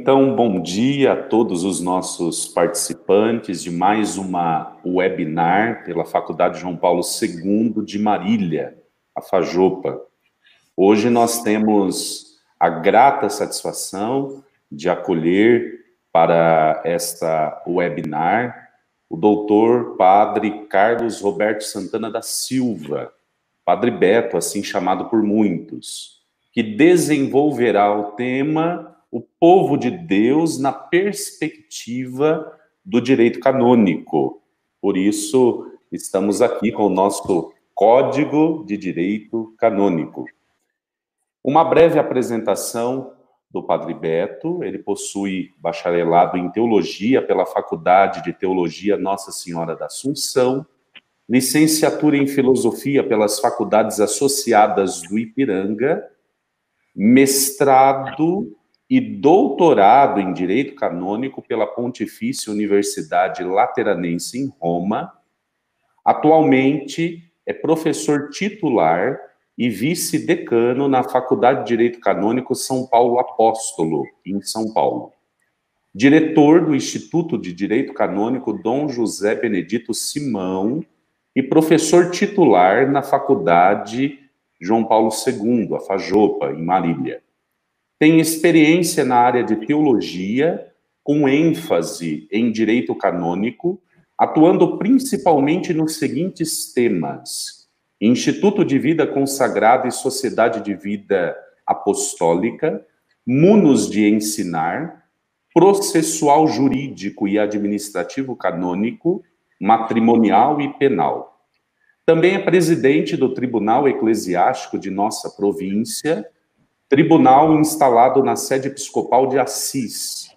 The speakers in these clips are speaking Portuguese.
Então, bom dia a todos os nossos participantes de mais uma webinar pela Faculdade João Paulo II de Marília, a Fajopa. Hoje nós temos a grata satisfação de acolher para esta webinar o doutor Padre Carlos Roberto Santana da Silva, Padre Beto, assim chamado por muitos, que desenvolverá o tema o povo de Deus na perspectiva do direito canônico. Por isso, estamos aqui com o nosso Código de Direito Canônico. Uma breve apresentação do Padre Beto, ele possui bacharelado em teologia pela Faculdade de Teologia Nossa Senhora da Assunção, licenciatura em filosofia pelas faculdades associadas do Ipiranga, mestrado e doutorado em Direito Canônico pela Pontifícia Universidade Lateranense em Roma. Atualmente é professor titular e vice-decano na Faculdade de Direito Canônico São Paulo Apóstolo, em São Paulo. Diretor do Instituto de Direito Canônico Dom José Benedito Simão e professor titular na Faculdade João Paulo II, a Fajopa, em Marília tem experiência na área de teologia, com ênfase em direito canônico, atuando principalmente nos seguintes temas: Instituto de Vida Consagrada e Sociedade de Vida Apostólica, Munos de Ensinar, Processual Jurídico e Administrativo Canônico, Matrimonial e Penal. Também é presidente do Tribunal Eclesiástico de nossa província Tribunal instalado na sede episcopal de Assis.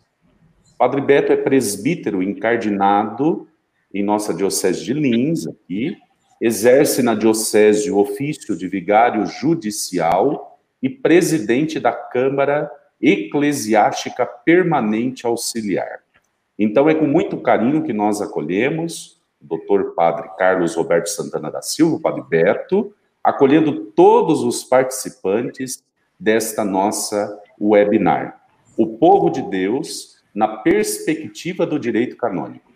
Padre Beto é presbítero encardinado em nossa diocese de Lins, aqui, exerce na diocese o ofício de vigário judicial e presidente da Câmara Eclesiástica Permanente Auxiliar. Então é com muito carinho que nós acolhemos o doutor Padre Carlos Roberto Santana da Silva, Padre Beto, acolhendo todos os participantes desta nossa webinar. O povo de Deus na perspectiva do direito canônico.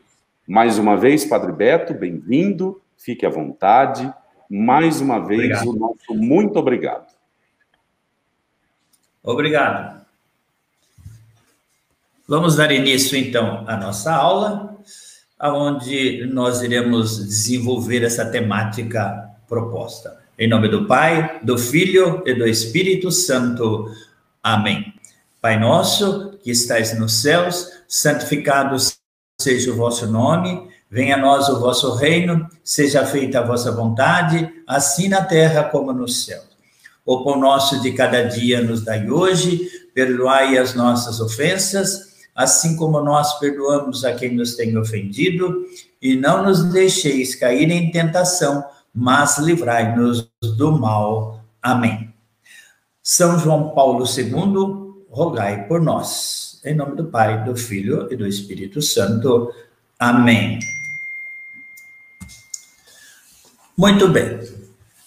Mais uma vez, Padre Beto, bem-vindo, fique à vontade. Mais uma vez, obrigado. o nosso muito obrigado. Obrigado. Vamos dar início, então, à nossa aula, onde nós iremos desenvolver essa temática proposta. Em nome do Pai, do Filho e do Espírito Santo. Amém. Pai nosso, que estais nos céus, santificado seja o vosso nome, venha a nós o vosso reino, seja feita a vossa vontade, assim na terra como no céu. O pão nosso de cada dia nos dai hoje, perdoai as nossas ofensas, assim como nós perdoamos a quem nos tem ofendido, e não nos deixeis cair em tentação, mas livrai-nos do mal. Amém. São João Paulo II, rogai por nós. Em nome do Pai, do Filho e do Espírito Santo. Amém. Muito bem.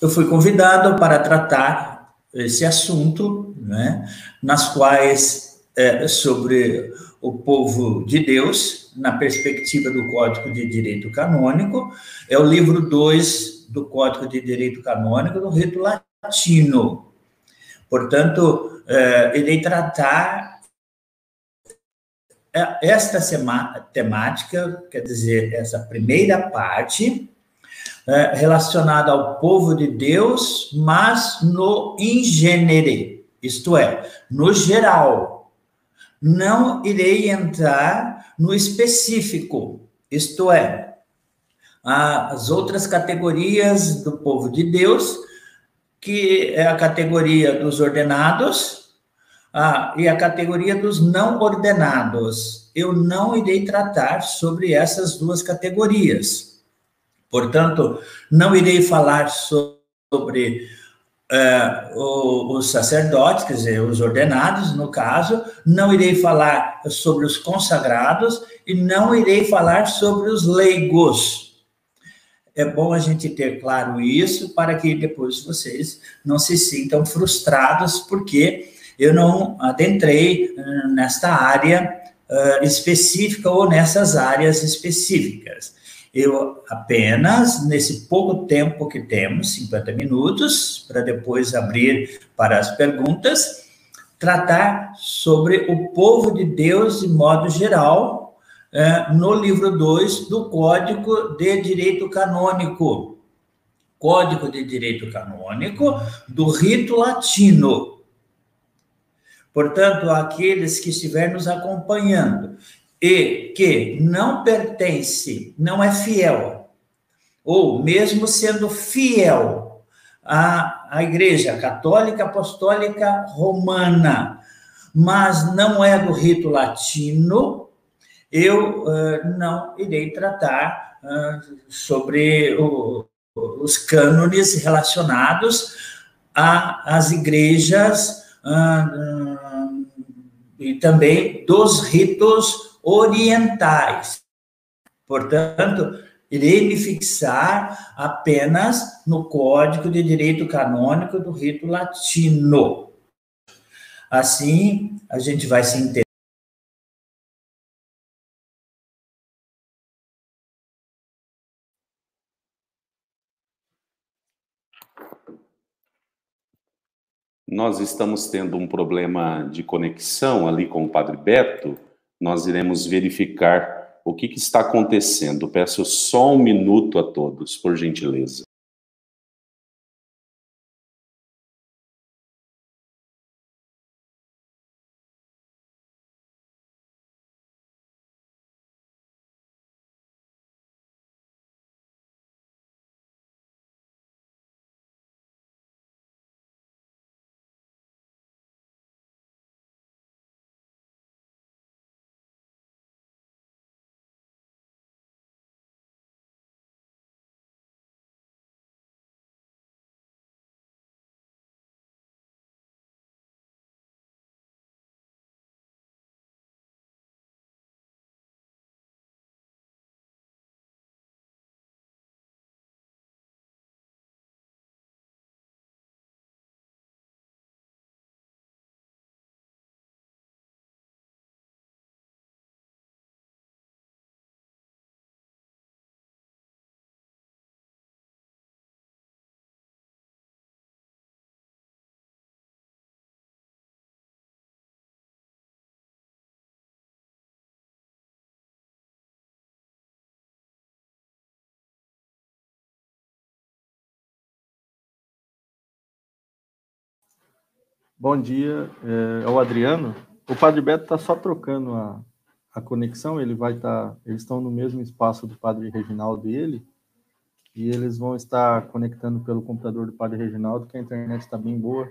Eu fui convidado para tratar esse assunto, né, nas quais é, sobre o povo de Deus, na perspectiva do Código de Direito Canônico, é o livro 2 do Código de Direito Canônico no rito latino. Portanto, eh, irei tratar eh, esta temática, quer dizer, essa primeira parte, eh, relacionada ao povo de Deus, mas no ingênere, isto é, no geral. Não irei entrar no específico, isto é, as outras categorias do povo de Deus, que é a categoria dos ordenados ah, e a categoria dos não ordenados. Eu não irei tratar sobre essas duas categorias. Portanto, não irei falar sobre uh, os sacerdotes, quer dizer, os ordenados, no caso, não irei falar sobre os consagrados e não irei falar sobre os leigos. É bom a gente ter claro isso para que depois vocês não se sintam frustrados, porque eu não adentrei uh, nesta área uh, específica ou nessas áreas específicas. Eu apenas, nesse pouco tempo que temos, 50 minutos, para depois abrir para as perguntas, tratar sobre o povo de Deus de modo geral, é, no livro 2 do Código de Direito Canônico. Código de Direito Canônico do rito latino. Portanto, aqueles que estiverem nos acompanhando e que não pertence, não é fiel, ou mesmo sendo fiel à, à Igreja Católica Apostólica Romana, mas não é do rito latino, eu uh, não irei tratar uh, sobre o, os cânones relacionados às igrejas uh, e também dos ritos orientais. Portanto, irei me fixar apenas no Código de Direito Canônico do Rito Latino. Assim, a gente vai se entender. Nós estamos tendo um problema de conexão ali com o Padre Beto nós iremos verificar o que, que está acontecendo. Peço só um minuto a todos, por gentileza. Bom dia, é, é o Adriano. O Padre Beto está só trocando a, a conexão, ele vai estar, tá, eles estão no mesmo espaço do Padre Reginaldo e ele, e eles vão estar conectando pelo computador do Padre Reginaldo, que a internet está bem boa,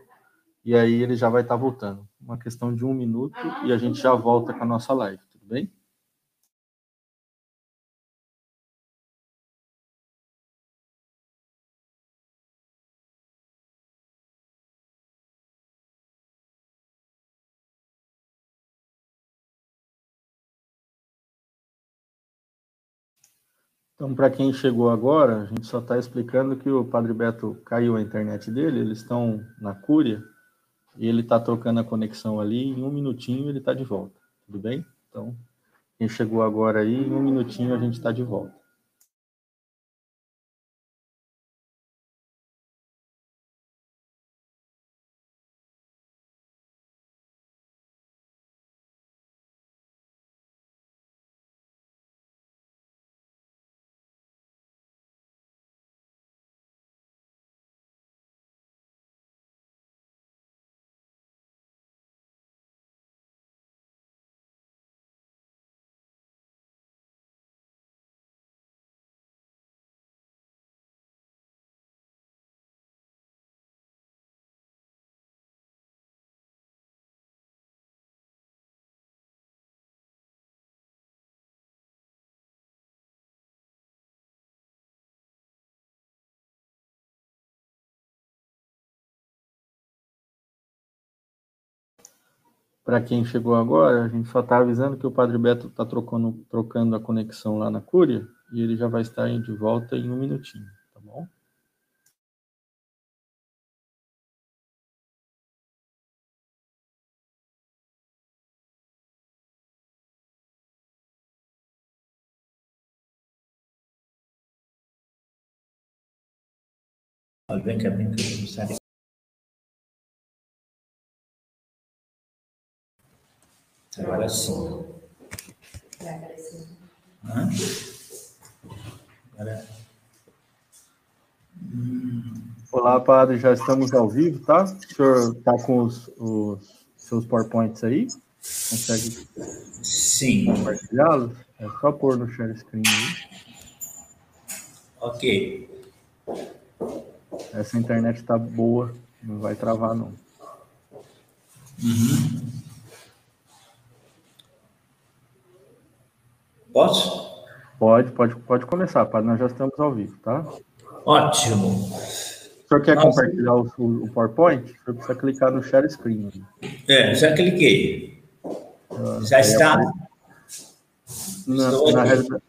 e aí ele já vai estar tá voltando. Uma questão de um minuto e a gente já volta com a nossa live, tudo bem? Então, para quem chegou agora, a gente só está explicando que o Padre Beto caiu a internet dele, eles estão na Cúria, e ele está trocando a conexão ali, em um minutinho ele está de volta, tudo bem? Então, quem chegou agora aí, em um minutinho a gente está de volta. Para quem chegou agora, a gente só está avisando que o Padre Beto está trocando, trocando a conexão lá na Cúria e ele já vai estar de volta em um minutinho, tá bom? Vem cá, vem cá, Agora sim. Hã? Agora. Olá, padre, já estamos ao vivo, tá? O senhor está com os, os, seus PowerPoints aí? Consegue Sim. compartilhá-los? É só pôr no share screen aí. Ok. Essa internet está boa, não vai travar, não. Uhum. Posso? Pode, pode, pode começar, padre. Nós já estamos ao vivo, tá? Ótimo. O senhor quer Nossa. compartilhar o, o, PowerPoint? O senhor precisa clicar no Share Screen. É, já cliquei. Uh, já está. Na, na realidade,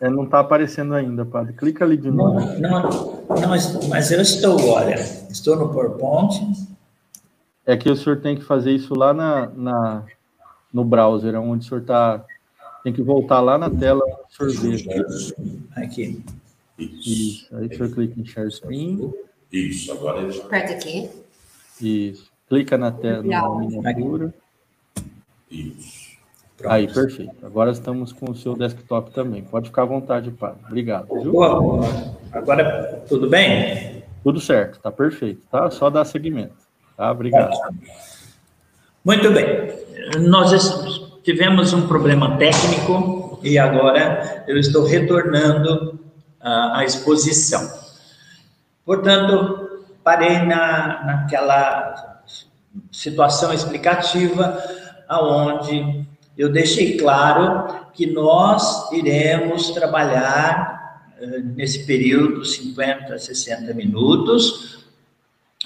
é, não está aparecendo ainda, padre. Clica ali de novo. Não, não, não mas, mas eu estou, olha, estou no PowerPoint. É que o senhor tem que fazer isso lá na, na no browser, onde o senhor está tem que voltar lá na tela sorvete. Aqui. Isso. Aí você clica em Share Screen. Isso, agora ele já. Aperta aqui. Isso. Clica na tela na miniatura. Isso. Pronto. Aí, perfeito. Agora estamos com o seu desktop também. Pode ficar à vontade, Padre. Obrigado. Viu? Agora, tudo bem? Tudo certo, tá perfeito, tá? Só dar seguimento. Tá? Obrigado. Muito bem. Nós tivemos um problema técnico e agora eu estou retornando à exposição. Portanto, parei na, naquela situação explicativa aonde eu deixei claro que nós iremos trabalhar eh, nesse período 50, 60 minutos,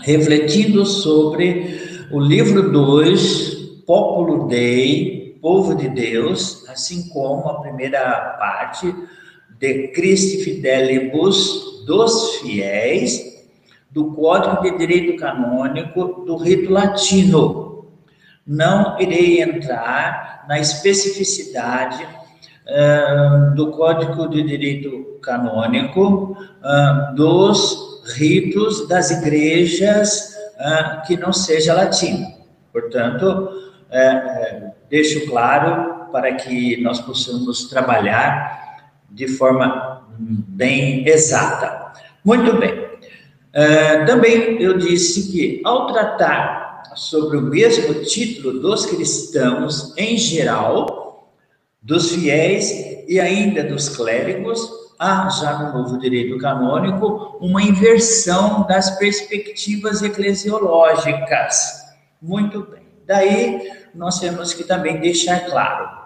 refletindo sobre o livro 2, Populo Dei, povo de Deus, assim como a primeira parte de Christi Fidelibus dos fiéis, do Código de Direito Canônico do rito latino. Não irei entrar na especificidade uh, do Código de Direito Canônico uh, dos ritos das igrejas uh, que não seja latino. Portanto, é, deixo claro para que nós possamos trabalhar de forma bem exata. Muito bem. É, também eu disse que, ao tratar sobre o mesmo título dos cristãos em geral, dos fiéis e ainda dos clérigos, há já no novo direito canônico uma inversão das perspectivas eclesiológicas. Muito bem. Daí nós temos que também deixar claro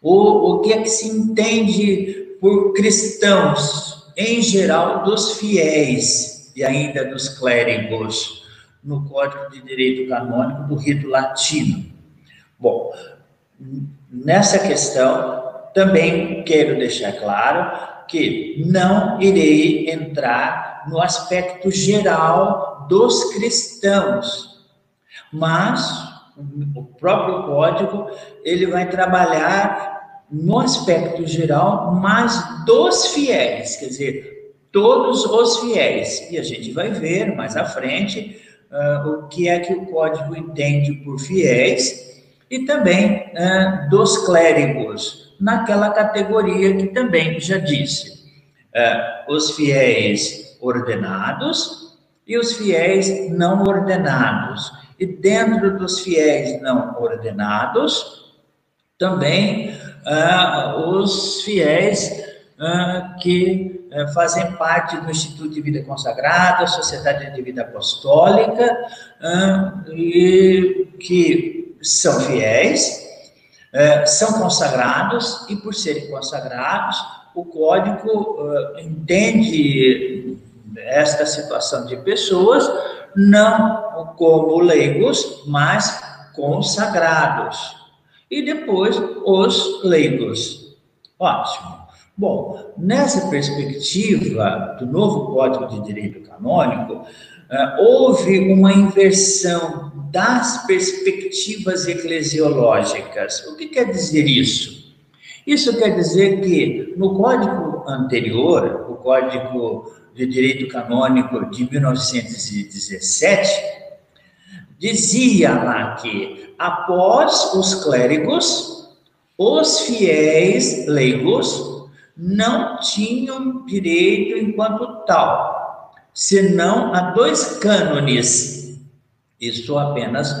o, o que é que se entende por cristãos, em geral, dos fiéis e ainda dos clérigos, no Código de Direito Canônico do rito latino. Bom, nessa questão, também quero deixar claro que não irei entrar no aspecto geral dos cristãos, mas o próprio código, ele vai trabalhar no aspecto geral, mas dos fiéis, quer dizer, todos os fiéis. E a gente vai ver mais à frente uh, o que é que o código entende por fiéis e também uh, dos clérigos, naquela categoria que também já disse. Uh, os fiéis ordenados e os fiéis não ordenados e dentro dos fiéis não ordenados, também ah, os fiéis ah, que ah, fazem parte do Instituto de Vida Consagrada, Sociedade de Vida Apostólica, ah, e que são fiéis, ah, são consagrados, e por serem consagrados, o código ah, entende esta situação de pessoas não como leigos, mas consagrados. E depois os leigos. Ótimo. Bom, nessa perspectiva do novo Código de Direito Canônico, eh, houve uma inversão das perspectivas eclesiológicas. O que quer dizer isso? Isso quer dizer que no código anterior, o Código de Direito Canônico de 1917, dizia lá que após os clérigos, os fiéis leigos não tinham direito enquanto tal, senão a dois cânones. Isso apenas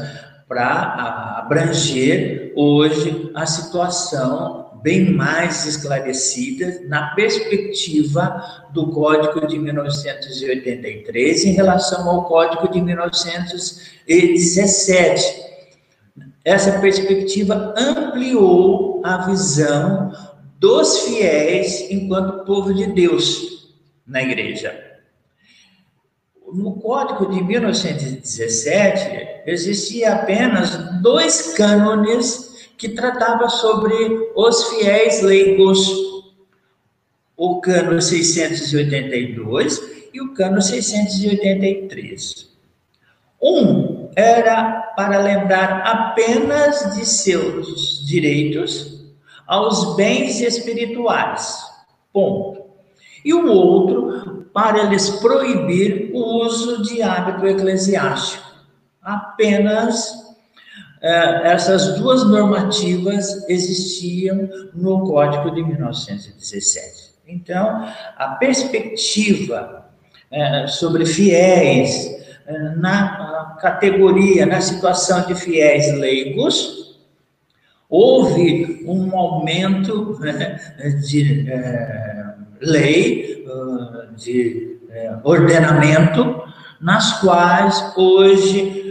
para abranger hoje a situação bem mais esclarecida na perspectiva do Código de 1983 em relação ao Código de 1917. Essa perspectiva ampliou a visão dos fiéis enquanto povo de Deus na igreja. No Código de 1917, existia apenas dois cânones que tratava sobre os fiéis leigos, o cano 682 e o cano 683. Um era para lembrar apenas de seus direitos aos bens espirituais. Ponto. E o outro para lhes proibir o uso de hábito eclesiástico. Apenas essas duas normativas existiam no Código de 1917. Então, a perspectiva é, sobre fiéis é, na categoria, na situação de fiéis leigos, houve um aumento né, de lei, de ordenamento, nas quais hoje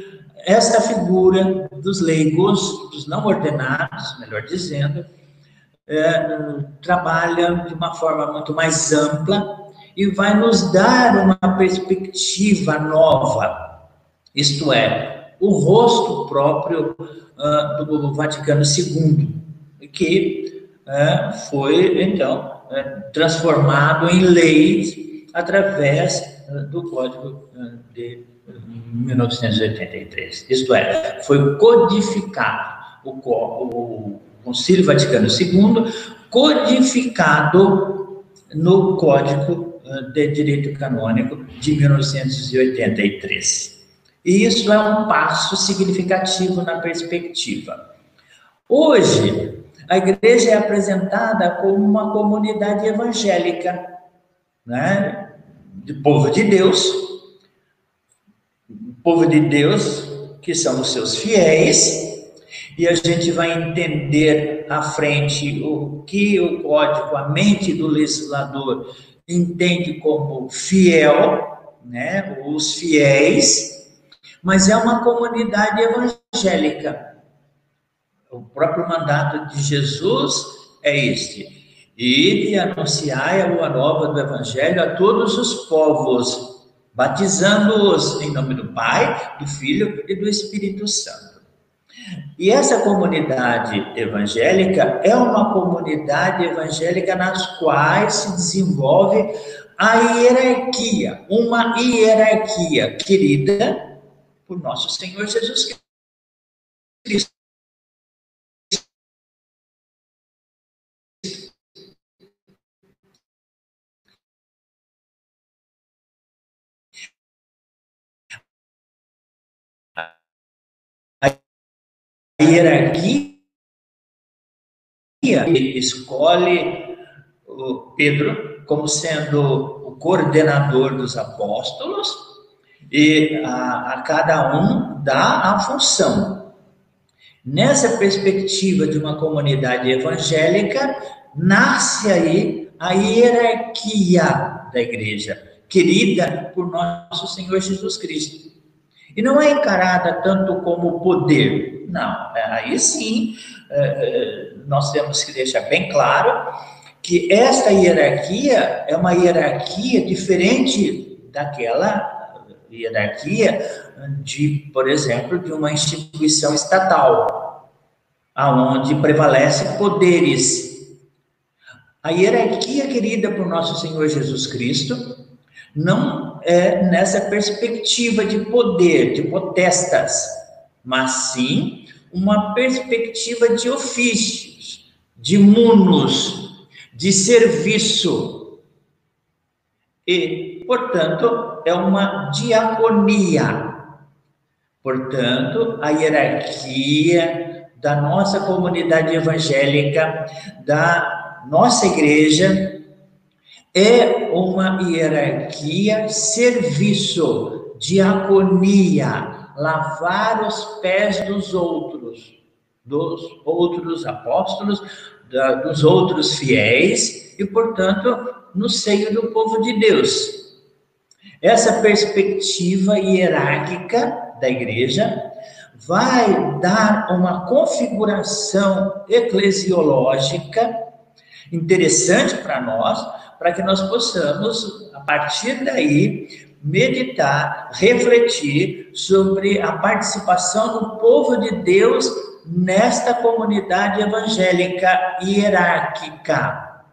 esta figura dos leigos, dos não ordenados, melhor dizendo, é, trabalha de uma forma muito mais ampla e vai nos dar uma perspectiva nova, isto é, o rosto próprio uh, do Vaticano II, que uh, foi, então, uh, transformado em lei através do Código de 1983. Isto é, foi codificado o, o Concílio Vaticano II, codificado no Código eh, de Direito Canônico de 1983. E isso é um passo significativo na perspectiva. Hoje, a igreja é apresentada como uma comunidade evangélica, né? de povo de Deus, povo de Deus, que são os seus fiéis, e a gente vai entender à frente o que o código, a mente do legislador entende como fiel, né, os fiéis, mas é uma comunidade evangélica. O próprio mandato de Jesus é este: e anunciai a boa nova do evangelho a todos os povos batizando-os em nome do Pai, do Filho e do Espírito Santo. E essa comunidade evangélica é uma comunidade evangélica nas quais se desenvolve a hierarquia, uma hierarquia querida por nosso Senhor Jesus Cristo. Ele escolhe o Pedro como sendo o coordenador dos apóstolos e a, a cada um dá a função. Nessa perspectiva de uma comunidade evangélica, nasce aí a hierarquia da igreja, querida por nosso Senhor Jesus Cristo. E não é encarada tanto como poder, não, é, aí sim é, é, nós temos que deixar bem claro que esta hierarquia é uma hierarquia diferente daquela hierarquia de, por exemplo, de uma instituição estatal, aonde prevalece poderes. A hierarquia querida por nosso Senhor Jesus Cristo não é nessa perspectiva de poder, de potestas, mas sim uma perspectiva de ofícios, de munos, de serviço. E, portanto, é uma diaconia. Portanto, a hierarquia da nossa comunidade evangélica, da nossa igreja, é uma hierarquia serviço, diaconia, lavar os pés dos outros, dos outros apóstolos, da, dos outros fiéis e, portanto, no seio do povo de Deus. Essa perspectiva hierárquica da igreja vai dar uma configuração eclesiológica interessante para nós, para que nós possamos, a partir daí, meditar, refletir sobre a participação do povo de Deus nesta comunidade evangélica hierárquica,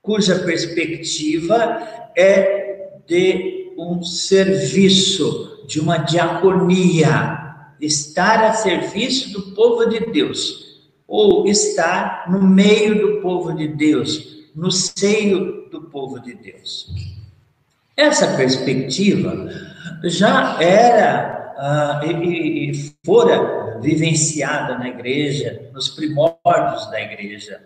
cuja perspectiva é de um serviço, de uma diaconia, estar a serviço do povo de Deus, ou estar no meio do povo de Deus, no seio do povo de Deus. Essa perspectiva já era uh, e, e fora vivenciada na igreja, nos primórdios da igreja.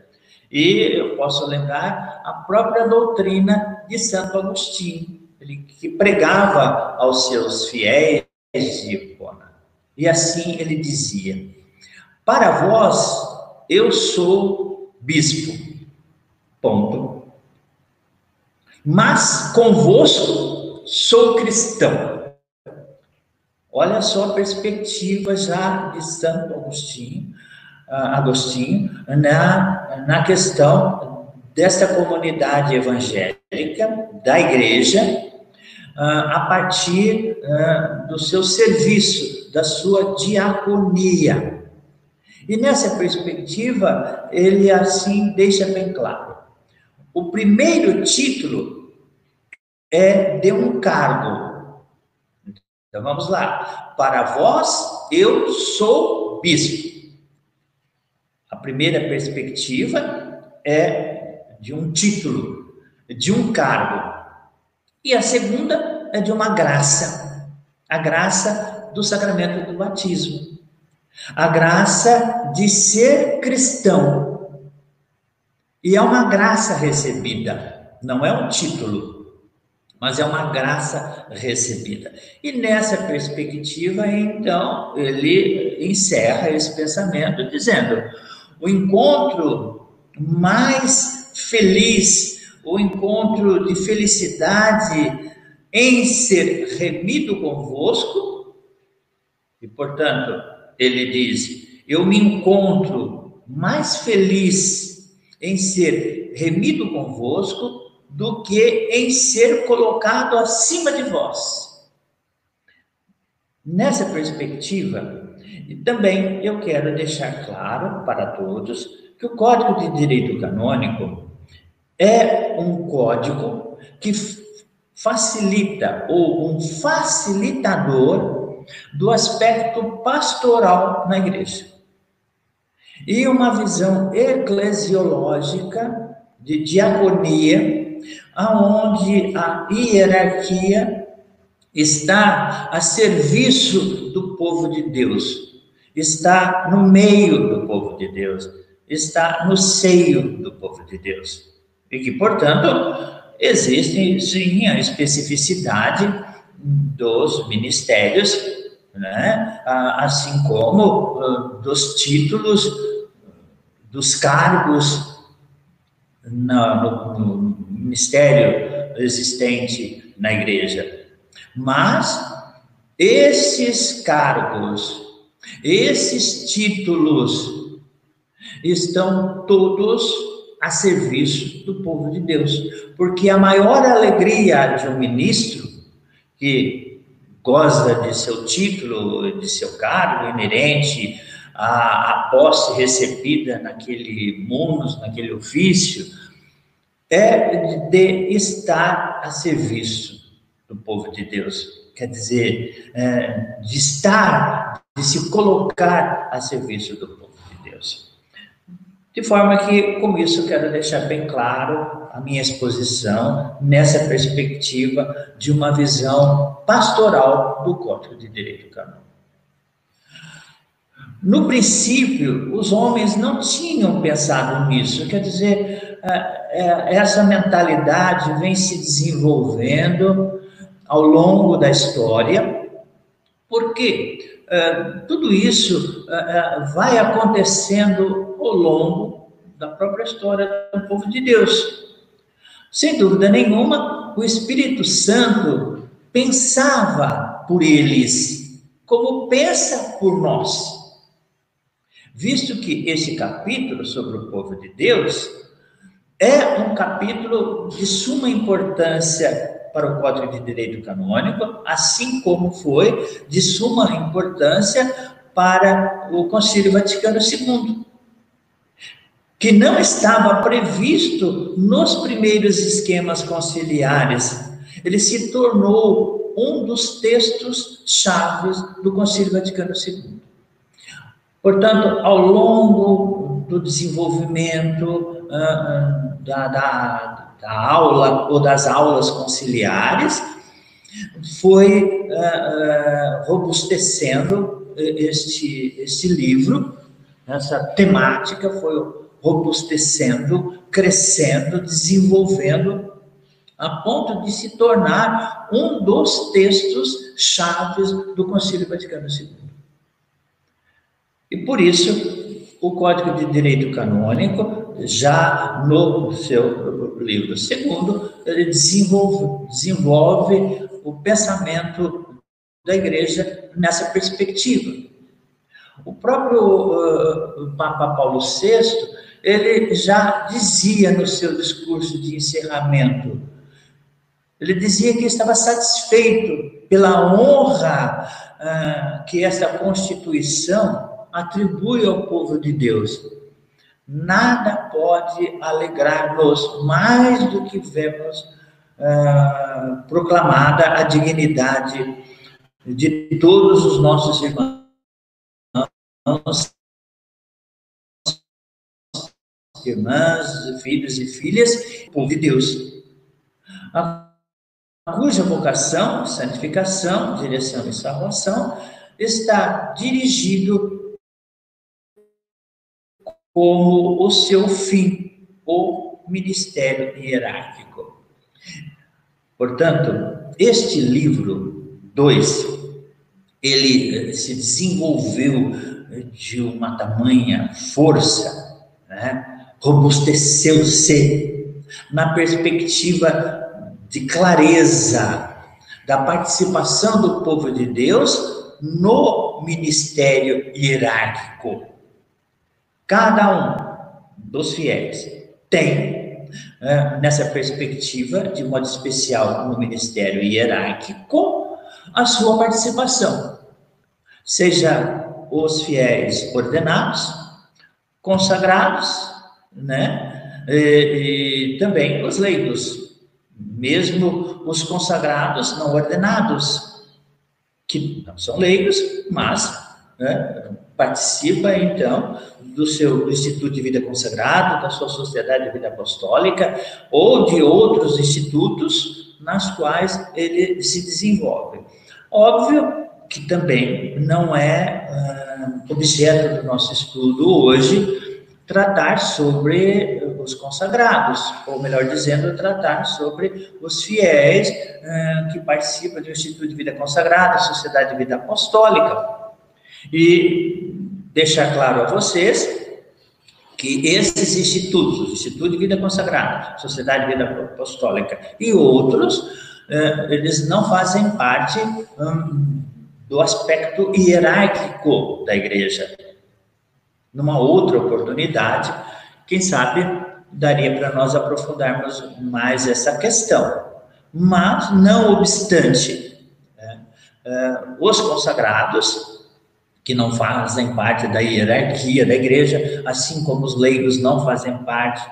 E eu posso lembrar a própria doutrina de Santo Agostinho, ele que pregava aos seus fiéis de Hipona. E assim ele dizia: Para vós eu sou bispo. Ponto mas convosco sou cristão. Olha só a perspectiva já de Santo Agostinho, uh, Agostinho na, na questão desta comunidade evangélica, da igreja, uh, a partir uh, do seu serviço, da sua diaconia. E nessa perspectiva, ele assim deixa bem claro. O primeiro título é de um cargo. Então vamos lá. Para vós, eu sou bispo. A primeira perspectiva é de um título, de um cargo. E a segunda é de uma graça. A graça do sacramento do batismo. A graça de ser cristão. E é uma graça recebida, não é um título mas é uma graça recebida. E nessa perspectiva, então, ele encerra esse pensamento dizendo: o encontro mais feliz, o encontro de felicidade em ser remido convosco, e portanto, ele diz: eu me encontro mais feliz em ser remido convosco do que em ser colocado acima de vós. Nessa perspectiva, também eu quero deixar claro para todos que o Código de Direito Canônico é um código que facilita ou um facilitador do aspecto pastoral na igreja. E uma visão eclesiológica de diaconia aonde a hierarquia está a serviço do povo de Deus, está no meio do povo de Deus, está no seio do povo de Deus. E que, portanto, existe sim a especificidade dos ministérios, né? assim como dos títulos, dos cargos no, no, ministério existente na igreja. Mas esses cargos, esses títulos estão todos a serviço do povo de Deus, porque a maior alegria de um ministro que goza de seu título, de seu cargo inerente à, à posse recebida naquele munus, naquele ofício, é de estar a serviço do povo de Deus. Quer dizer, é, de estar, de se colocar a serviço do povo de Deus. De forma que, com isso, quero deixar bem claro a minha exposição nessa perspectiva de uma visão pastoral do Código de Direito Canônico. No princípio, os homens não tinham pensado nisso, quer dizer, essa mentalidade vem se desenvolvendo ao longo da história, porque é, tudo isso vai acontecendo ao longo da própria história do povo de Deus. Sem dúvida nenhuma, o Espírito Santo pensava por eles, como pensa por nós. Visto que esse capítulo sobre o povo de Deus é um capítulo de suma importância para o Código de Direito Canônico, assim como foi de suma importância para o Concílio Vaticano II que não estava previsto nos primeiros esquemas conciliares. Ele se tornou um dos textos chaves do Concílio Vaticano II. Portanto, ao longo do desenvolvimento uh, da, da, da, aula ou das aulas conciliares, foi uh, robustecendo este, este livro, essa temática foi robustecendo, crescendo, desenvolvendo, a ponto de se tornar um dos textos chaves do Concílio Vaticano II. E por isso, o Código de Direito Canônico, já no seu livro segundo, ele desenvolve, desenvolve o pensamento da igreja nessa perspectiva. O próprio uh, Papa Paulo VI ele já dizia no seu discurso de encerramento, ele dizia que estava satisfeito pela honra ah, que essa Constituição atribui ao povo de Deus. Nada pode alegrar-nos mais do que vemos ah, proclamada a dignidade de todos os nossos irmãos irmãs, filhos e filhas, povo de Deus. A cuja vocação, santificação, direção e salvação está dirigido como o seu fim, o ministério hierárquico. Portanto, este livro 2, ele se desenvolveu de uma tamanha força, né? robusteceu-se na perspectiva de clareza da participação do povo de Deus no ministério hierárquico. Cada um dos fiéis tem, né, nessa perspectiva, de modo especial no ministério hierárquico, a sua participação. Seja os fiéis ordenados, consagrados, né? E, e também os leigos, mesmo os consagrados não ordenados, que não são leigos, mas né, participa então do seu Instituto de Vida Consagrado, da sua Sociedade de Vida Apostólica ou de outros institutos nas quais ele se desenvolve. Óbvio que também não é uh, objeto do nosso estudo hoje tratar sobre os consagrados, ou melhor dizendo, tratar sobre os fiéis uh, que participam do Instituto de Vida Consagrada, Sociedade de Vida Apostólica. E deixar claro a vocês que esses institutos, Instituto de Vida Consagrada, Sociedade de Vida Apostólica e outros, uh, eles não fazem parte um, do aspecto hierárquico da igreja numa outra oportunidade, quem sabe daria para nós aprofundarmos mais essa questão. Mas, não obstante, né, uh, os consagrados, que não fazem parte da hierarquia da igreja, assim como os leigos não fazem parte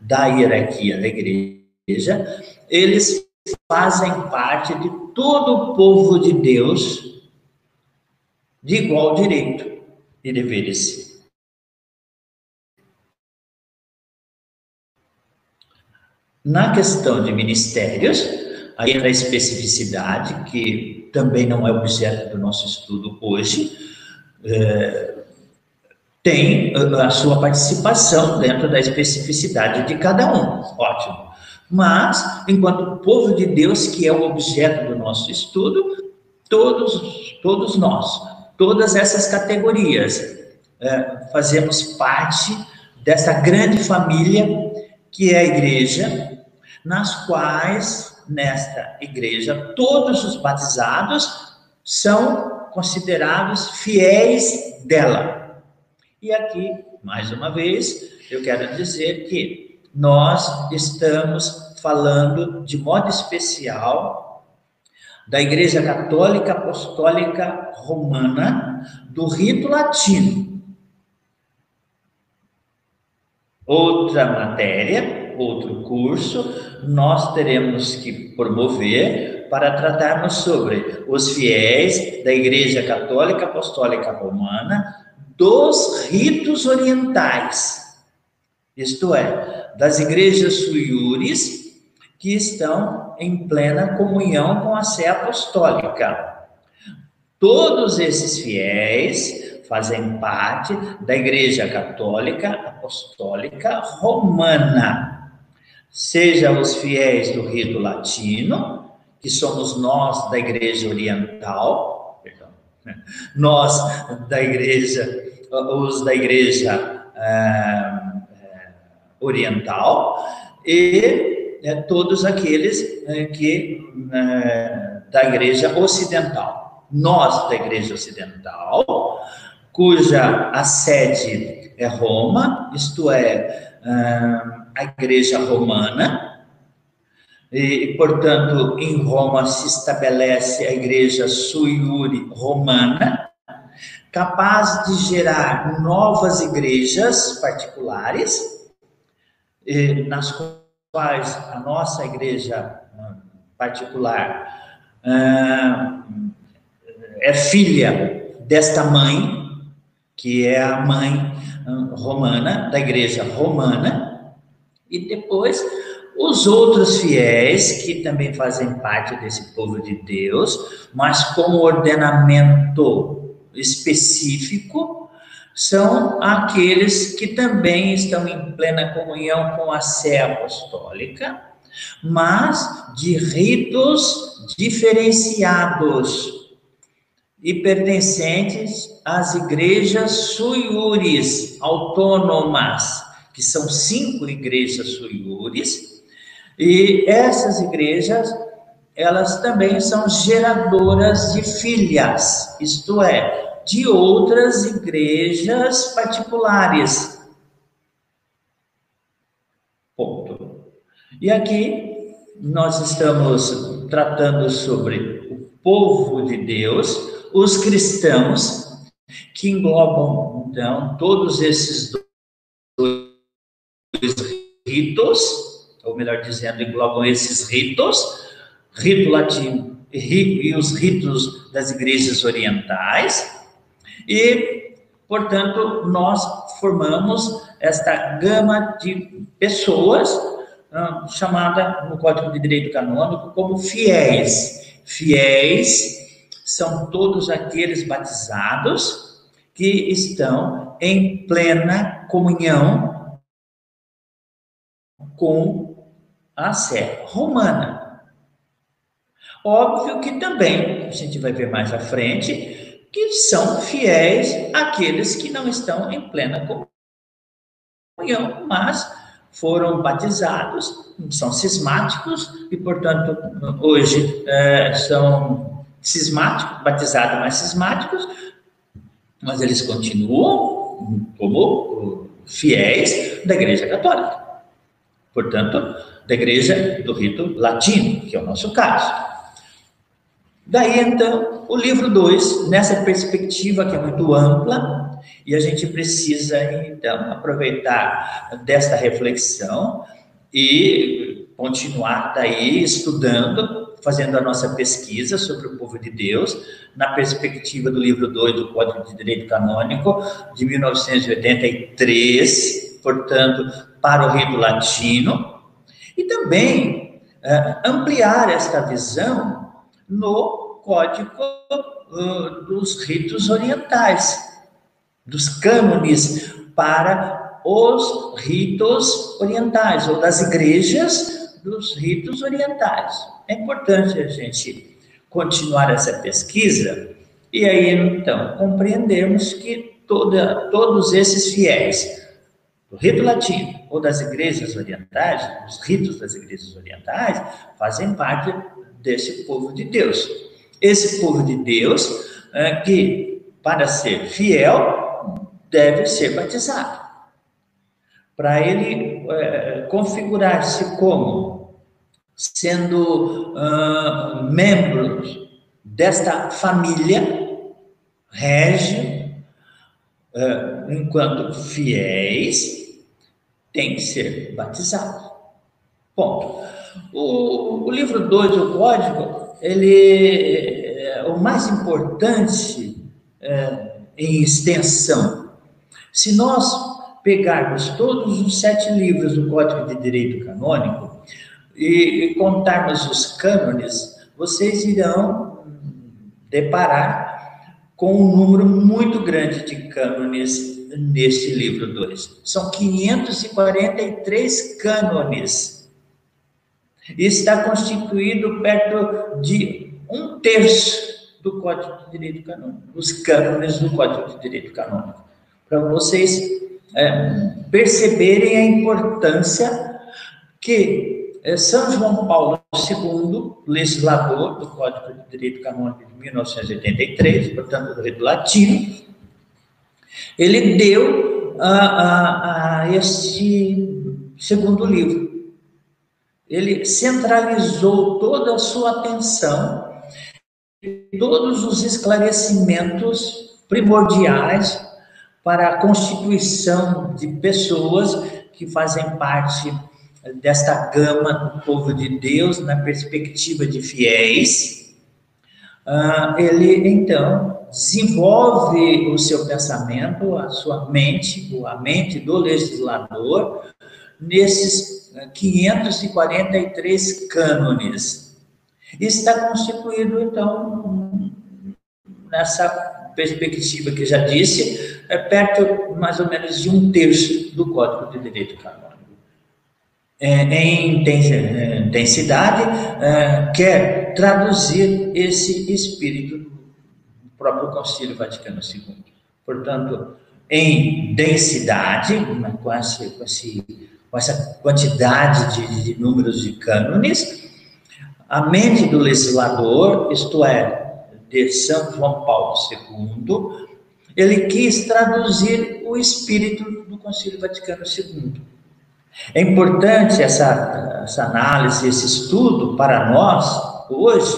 da hierarquia da igreja, eles fazem parte de todo o povo de Deus de igual direito e deveres. Na questão de ministérios, aí entra a especificidade, que também não é objeto do nosso estudo hoje, é, tem a sua participação dentro da especificidade de cada um. Ótimo. Mas, enquanto povo de Deus, que é o objeto do nosso estudo, todos, todos nós, todas essas categorias, é, fazemos parte dessa grande família que é a igreja, nas quais, nesta igreja, todos os batizados são considerados fiéis dela. E aqui, mais uma vez, eu quero dizer que nós estamos falando de modo especial da Igreja Católica Apostólica Romana, do rito latino. Outra matéria outro curso, nós teremos que promover para tratarmos sobre os fiéis da Igreja Católica Apostólica Romana dos ritos orientais, isto é, das igrejas suiures que estão em plena comunhão com a Sé Apostólica. Todos esses fiéis fazem parte da Igreja Católica Apostólica Romana seja os fiéis do rito latino, que somos nós da Igreja Oriental, perdão, nós da Igreja, os da Igreja é, Oriental, e é, todos aqueles que da Igreja Ocidental. Nós da Igreja Ocidental, cuja a sede é Roma, isto é, a Igreja Romana, e, portanto, em Roma se estabelece a Igreja Suiuri Romana, capaz de gerar novas igrejas particulares, nas quais a nossa igreja particular é filha desta mãe, que é a mãe romana, da igreja romana, e depois os outros fiéis, que também fazem parte desse povo de Deus, mas com ordenamento específico, são aqueles que também estão em plena comunhão com a Sé Apostólica, mas de ritos diferenciados e pertencentes às igrejas suiures autônomas que são cinco igrejas suiures, e essas igrejas, elas também são geradoras de filhas, isto é, de outras igrejas particulares. Ponto. E aqui nós estamos tratando sobre o povo de Deus, os cristãos, que englobam, então, todos esses dois ritos, ou melhor dizendo, englobam esses ritos, rito latino e os ritos das igrejas orientais, e, portanto, nós formamos esta gama de pessoas ah, chamada no Código de Direito Canônico como fiéis. Fiéis são todos aqueles batizados que estão em plena comunhão com a Sé romana. Óbvio que também, a gente vai ver mais à frente, que são fiéis aqueles que não estão em plena comunhão, mas foram batizados, são cismáticos e, portanto, hoje é, são cismáticos, batizados, mas cismáticos, mas eles continuam como fiéis da Igreja Católica portanto, da igreja do rito latino, que é o nosso caso. Daí, então, o livro 2, nessa perspectiva que é muito ampla, e a gente precisa, então, aproveitar desta reflexão e continuar daí estudando, fazendo a nossa pesquisa sobre o povo de Deus, na perspectiva do livro 2 do Código de Direito Canônico, de 1983, portanto, para o rito latino, e também uh, ampliar esta visão no Código dos Ritos Orientais, dos cânones para os ritos orientais, ou das igrejas dos ritos orientais. É importante a gente continuar essa pesquisa e aí, então, compreendermos que toda, todos esses fiéis do rito latino ou das igrejas orientais, os ritos das igrejas orientais, fazem parte desse povo de Deus. Esse povo de Deus, é, que para ser fiel, deve ser batizado. Para ele é, configurar-se como sendo uh, membros desta família, rege, uh, enquanto fiéis, tem que ser batizado. Ponto. O, o livro 2 do Código, ele é o mais importante é, em extensão. Se nós pegarmos todos os sete livros do Código de Direito Canônico e, e contarmos os cânones, vocês irão deparar com um número muito grande de cânones neste livro 2. São 543 cânones. Está constituído perto de um terço do Código de Direito Canônico, os cânones do Código de Direito Canônico. Para vocês é, perceberem a importância que é, São João Paulo II, legislador do Código de Direito Canônico de 1983, portanto, do rito latino, ele deu a, a, a este segundo livro. Ele centralizou toda a sua atenção, todos os esclarecimentos primordiais para a constituição de pessoas que fazem parte desta gama do povo de Deus na perspectiva de fiéis. Uh, ele então desenvolve o seu pensamento, a sua mente, a mente do legislador, nesses 543 cânones. Está constituído, então, nessa perspectiva que já disse, é perto mais ou menos de um terço do Código de Direito Canônico. É, em densidade, é, quer traduzir esse espírito próprio Concílio Vaticano II. Portanto, em densidade, com, esse, com, esse, com essa quantidade de, de números de cânones, a mente do legislador, isto é, de São João Paulo II, ele quis traduzir o espírito do Concílio Vaticano II. É importante essa, essa análise, esse estudo para nós, hoje,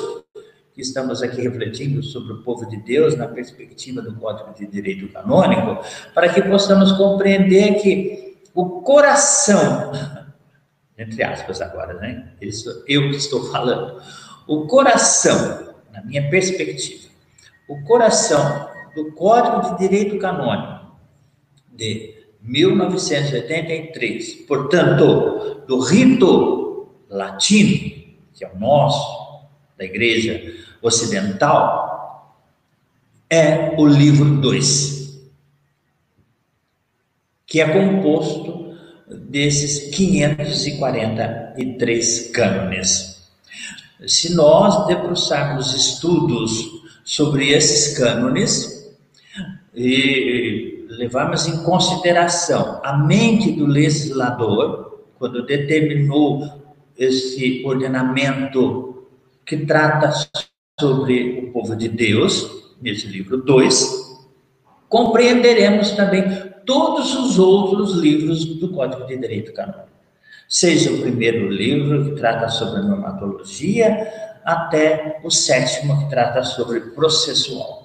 que estamos aqui refletindo sobre o povo de Deus na perspectiva do Código de Direito Canônico, para que possamos compreender que o coração, entre aspas agora, né? Isso eu que estou falando. O coração, na minha perspectiva, o coração do Código de Direito Canônico de 1983, portanto, do rito latino, que é o nosso, da igreja ocidental é o livro 2, que é composto desses 543 cânones. Se nós debruçarmos estudos sobre esses cânones e levarmos em consideração a mente do legislador, quando determinou esse ordenamento que trata sobre o povo de Deus, nesse livro 2, compreenderemos também todos os outros livros do Código de Direito Canônico. Seja o primeiro livro, que trata sobre a normatologia, até o sétimo, que trata sobre processual.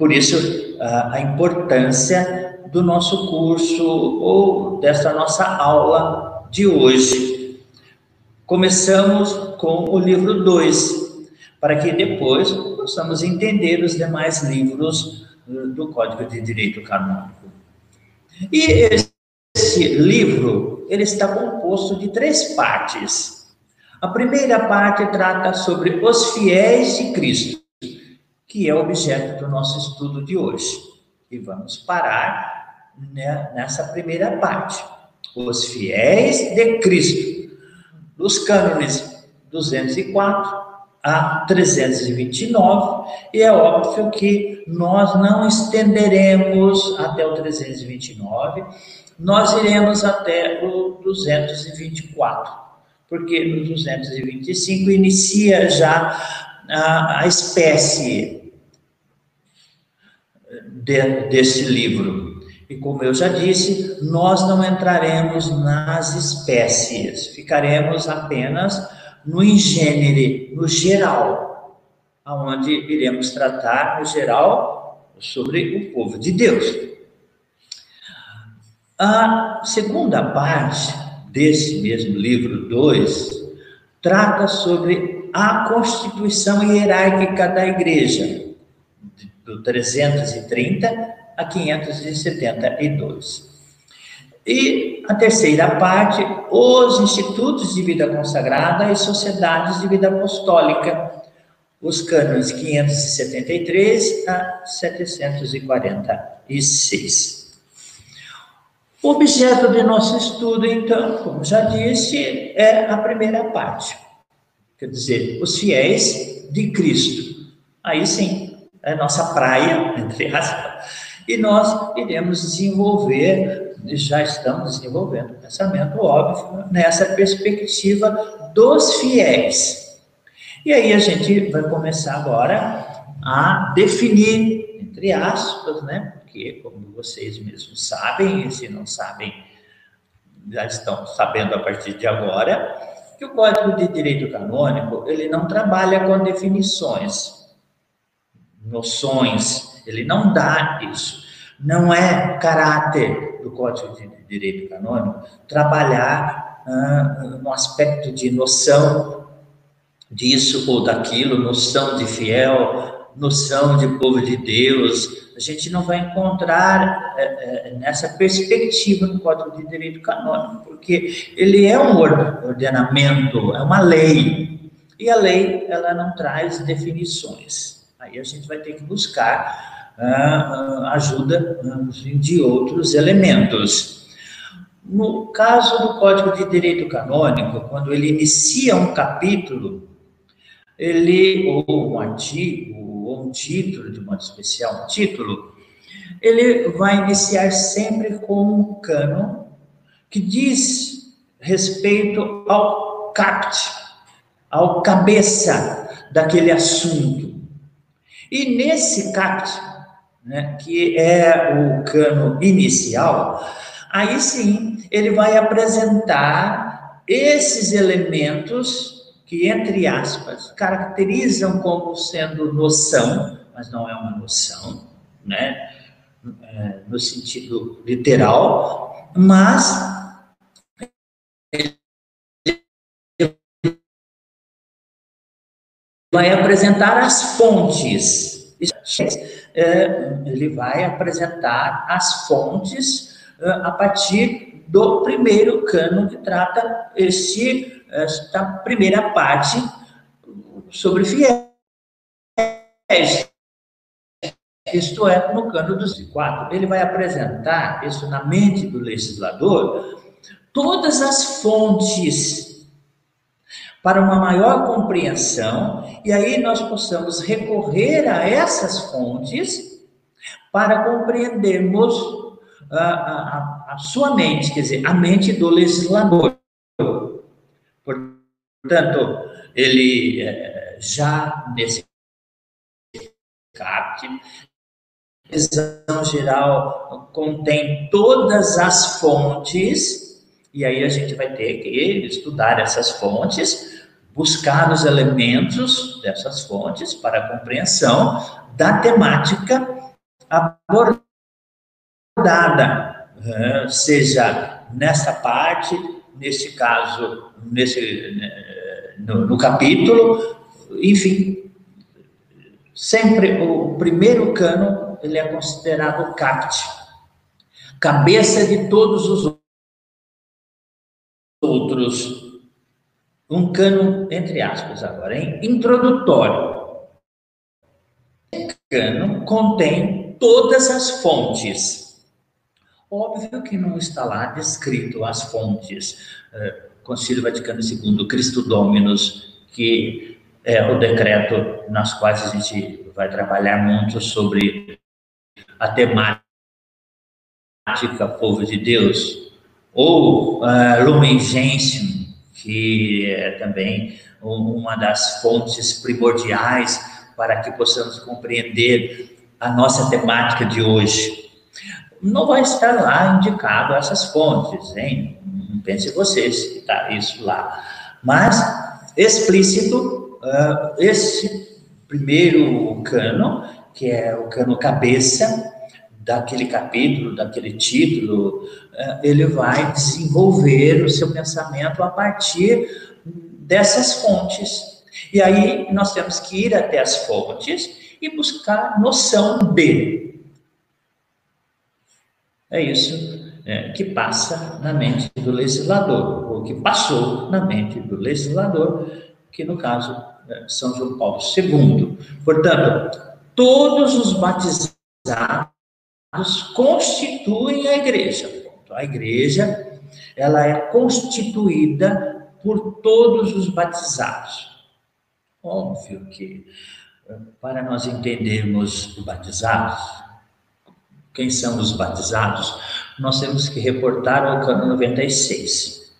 Por isso, a importância do nosso curso ou desta nossa aula de hoje. Começamos com o livro 2, para que depois possamos entender os demais livros eh, do Código de Direito Canônico. E esse livro, ele está composto de três partes. A primeira parte trata sobre os fiéis de Cristo, que é o objeto do nosso estudo de hoje. E vamos parar né, nessa primeira parte. Os fiéis de Cristo, dos cânones 204 a 329, e é óbvio que nós não estenderemos até o 329, nós iremos até o 224, porque no 225 inicia já a, a espécie de, desse livro. E como eu já disse, nós não entraremos nas espécies, ficaremos apenas no ingênere, no geral, aonde iremos tratar no geral sobre o povo de Deus. A segunda parte desse mesmo livro 2 trata sobre a constituição hierárquica da igreja, do 330 a 572. E a terceira parte, os institutos de vida consagrada e sociedades de vida apostólica, os cânones 573 a 746. O objeto de nosso estudo, então, como já disse, é a primeira parte. Quer dizer, os fiéis de Cristo. Aí sim, é nossa praia, entre aspas, e nós iremos desenvolver já estamos desenvolvendo o pensamento óbvio nessa perspectiva dos fiéis. E aí a gente vai começar agora a definir, entre aspas, né? Porque, como vocês mesmos sabem, e se não sabem, já estão sabendo a partir de agora, que o Código de Direito Canônico, ele não trabalha com definições, noções, ele não dá isso. Não é caráter do Código de Direito Canônico trabalhar ah, no aspecto de noção disso ou daquilo, noção de fiel, noção de povo de Deus. A gente não vai encontrar é, é, nessa perspectiva no Código de Direito Canônico, porque ele é um ordenamento, é uma lei. E a lei, ela não traz definições. Aí a gente vai ter que buscar ajuda de outros elementos. No caso do Código de Direito Canônico, quando ele inicia um capítulo, ele, ou um artigo, ou um título, de modo especial, um título, ele vai iniciar sempre com um cano que diz respeito ao capte, ao cabeça daquele assunto. E nesse capte, né, que é o cano inicial, aí sim ele vai apresentar esses elementos que, entre aspas, caracterizam como sendo noção, mas não é uma noção, né, é, no sentido literal, mas vai apresentar as fontes é, ele vai apresentar as fontes é, a partir do primeiro cano que trata este, esta primeira parte sobre fiéis. Isto é, no cano dos quatro, ele vai apresentar isso na mente do legislador, todas as fontes para uma maior compreensão, e aí nós possamos recorrer a essas fontes para compreendermos a, a, a sua mente, quer dizer, a mente do legislador. Portanto, ele eh, já nesse CAPT, visão geral contém todas as fontes, e aí a gente vai ter que estudar essas fontes buscar os elementos dessas fontes para a compreensão da temática abordada, né? seja nessa parte, nesse caso, nesse, né, no, no capítulo, enfim, sempre o primeiro cano ele é considerado CAPT, cabeça de todos os outros um cano, entre aspas, agora, hein? introdutório. Esse cano contém todas as fontes. Óbvio que não está lá descrito as fontes. Uh, Concílio Vaticano II, Cristo Dominus, que é o decreto nas quais a gente vai trabalhar muito sobre a temática povo de Deus, ou uh, Lumen Gentium, que é também uma das fontes primordiais para que possamos compreender a nossa temática de hoje. Não vai estar lá indicado essas fontes, hein? Não pense vocês que está isso lá. Mas, explícito, uh, esse primeiro cano, que é o cano cabeça, daquele capítulo, daquele título, eh, ele vai desenvolver o seu pensamento a partir dessas fontes. E aí nós temos que ir até as fontes e buscar noção de. É isso é, que passa na mente do legislador, ou que passou na mente do legislador, que no caso é São João Paulo II. Portanto, todos os batizados constituem a igreja. A igreja, ela é constituída por todos os batizados. Óbvio que, para nós entendermos os batizados, quem são os batizados, nós temos que reportar ao cano 96.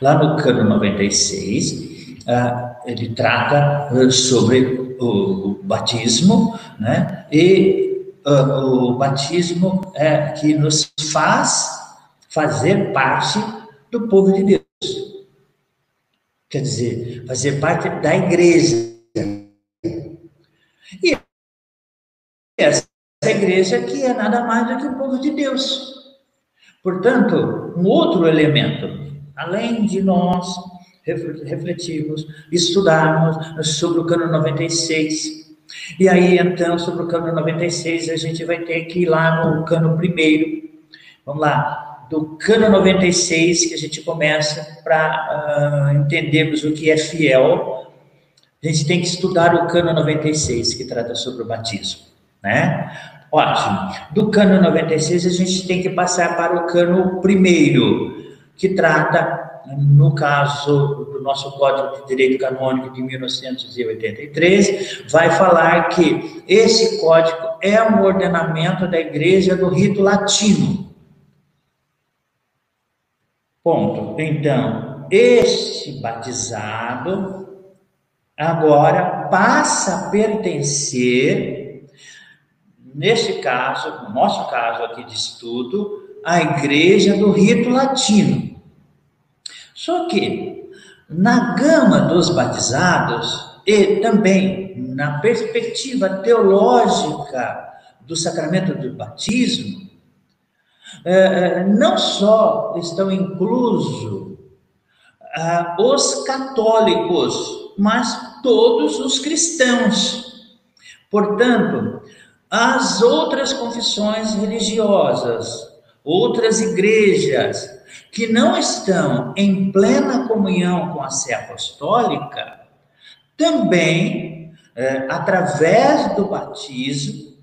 Lá no cano 96, ah, ele trata ah, sobre o batismo, né? E o batismo é que nos faz fazer parte do povo de Deus. Quer dizer, fazer parte da igreja. E essa igreja que é nada mais do que o povo de Deus. Portanto, um outro elemento, além de nós refletirmos, estudarmos sobre o cano 96, e aí, então, sobre o cano 96, a gente vai ter que ir lá no cano primeiro. Vamos lá, do cano 96 que a gente começa para uh, entendermos o que é fiel. A gente tem que estudar o cano 96, que trata sobre o batismo, né? Ótimo. Do cano 96, a gente tem que passar para o cano primeiro, que trata no caso do nosso Código de Direito Canônico de 1983, vai falar que esse código é um ordenamento da Igreja do rito latino. Ponto. Então, este batizado agora passa a pertencer, neste caso, no nosso caso aqui de estudo, à Igreja do rito latino. Só que, na gama dos batizados, e também na perspectiva teológica do sacramento do batismo, não só estão inclusos ah, os católicos, mas todos os cristãos. Portanto, as outras confissões religiosas, outras igrejas, que não estão em plena comunhão com a Sé Apostólica, também, é, através do batismo,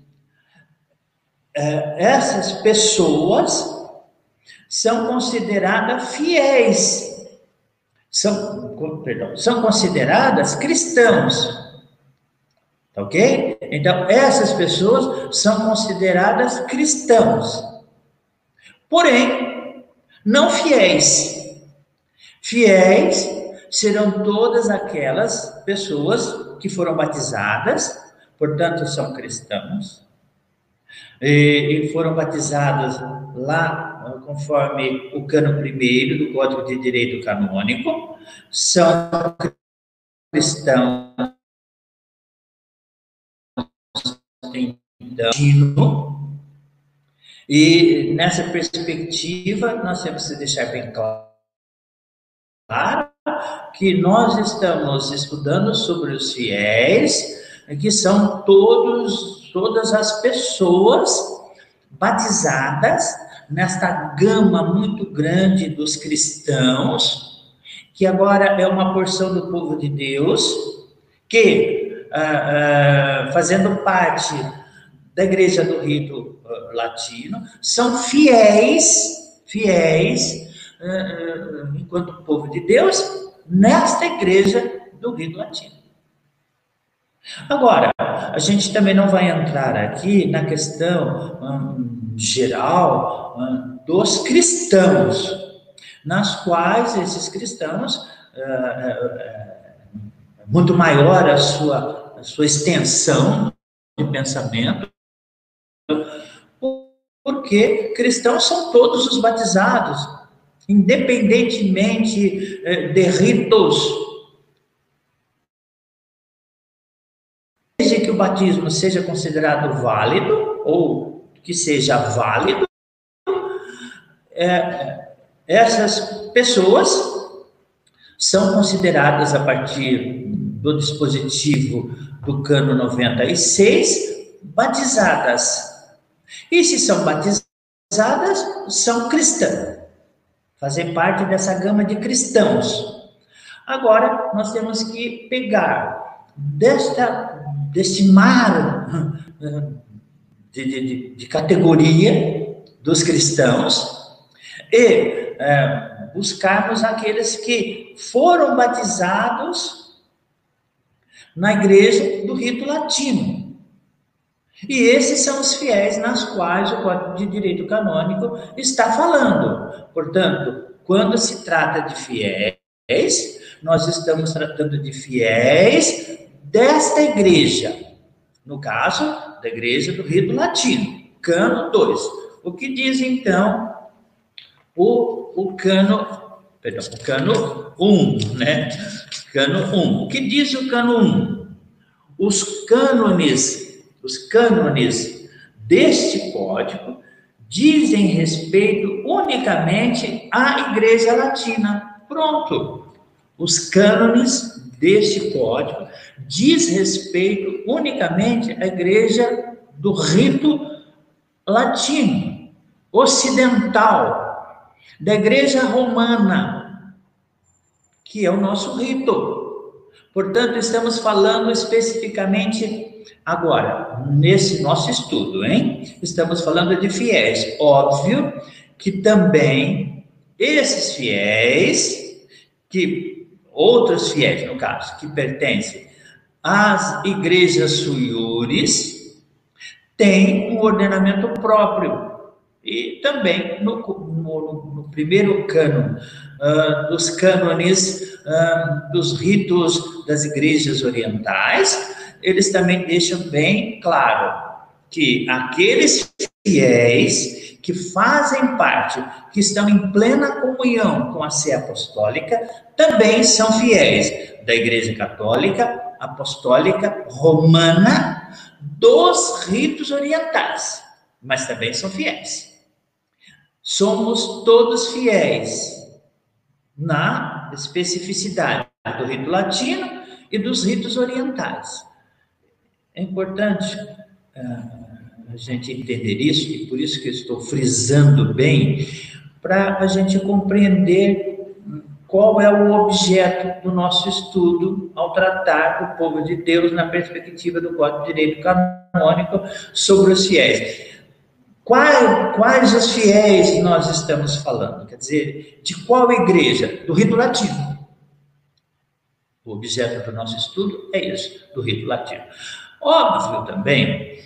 essas pessoas são consideradas fiéis, são, perdão, são consideradas cristãos. Tá ok? Então, essas pessoas são consideradas cristãos. Porém, não fiéis. Fiéis serão todas aquelas pessoas que foram batizadas, portanto, são cristãos, e foram batizadas lá, conforme o cano primeiro do Código de Direito Canônico, são cristãos então, e nessa perspectiva, nós temos que deixar bem claro que nós estamos estudando sobre os fiéis, que são todos, todas as pessoas batizadas nesta gama muito grande dos cristãos, que agora é uma porção do povo de Deus, que, ah, ah, fazendo parte da igreja do rito ah, latino, são fiéis, fiéis, enquanto povo de Deus, nesta igreja do rito latino. Agora, a gente também não vai entrar aqui na questão hum, geral hum, dos cristãos, nas quais esses cristãos, uh, muito maior a sua, a sua extensão de pensamento, porque cristãos são todos os batizados, independentemente de ritos batismo seja considerado válido, ou que seja válido, é, essas pessoas são consideradas a partir do dispositivo do cano 96 batizadas. E se são batizadas, são cristãs. Fazem parte dessa gama de cristãos. Agora, nós temos que pegar desta desse mar de, de, de categoria dos cristãos e é, buscarmos aqueles que foram batizados na igreja do rito latino. E esses são os fiéis nas quais o Código de Direito Canônico está falando. Portanto, quando se trata de fiéis, nós estamos tratando de fiéis desta igreja, no caso, da igreja do rito latino, cano 2. O que diz então o, o cano, perdão, o cano 1, um, né? Cano 1. Um. O que diz o cano 1? Um? Os cânones, os cânones deste código dizem respeito unicamente à Igreja Latina. Pronto. Os cânones deste código diz respeito unicamente à igreja do rito latino, ocidental, da igreja romana, que é o nosso rito. Portanto, estamos falando especificamente agora, nesse nosso estudo, hein? Estamos falando de fiéis. Óbvio que também esses fiéis que outros fiéis, no caso, que pertencem às igrejas suiures, têm um ordenamento próprio. E também no, no, no primeiro cano, uh, dos cânones uh, dos ritos das igrejas orientais, eles também deixam bem claro que aqueles fiéis que fazem parte, que estão em plena comunhão com a Sé Apostólica, também são fiéis da Igreja Católica, Apostólica, Romana, dos ritos orientais, mas também são fiéis. Somos todos fiéis na especificidade do rito latino e dos ritos orientais. É importante. Uh, a gente entender isso, e por isso que eu estou frisando bem, para a gente compreender qual é o objeto do nosso estudo ao tratar o povo de Deus na perspectiva do Código de Direito Canônico sobre os fiéis. Quais, quais os fiéis nós estamos falando? Quer dizer, de qual igreja? Do rito latino. O objeto do nosso estudo é isso, do rito latino. Óbvio também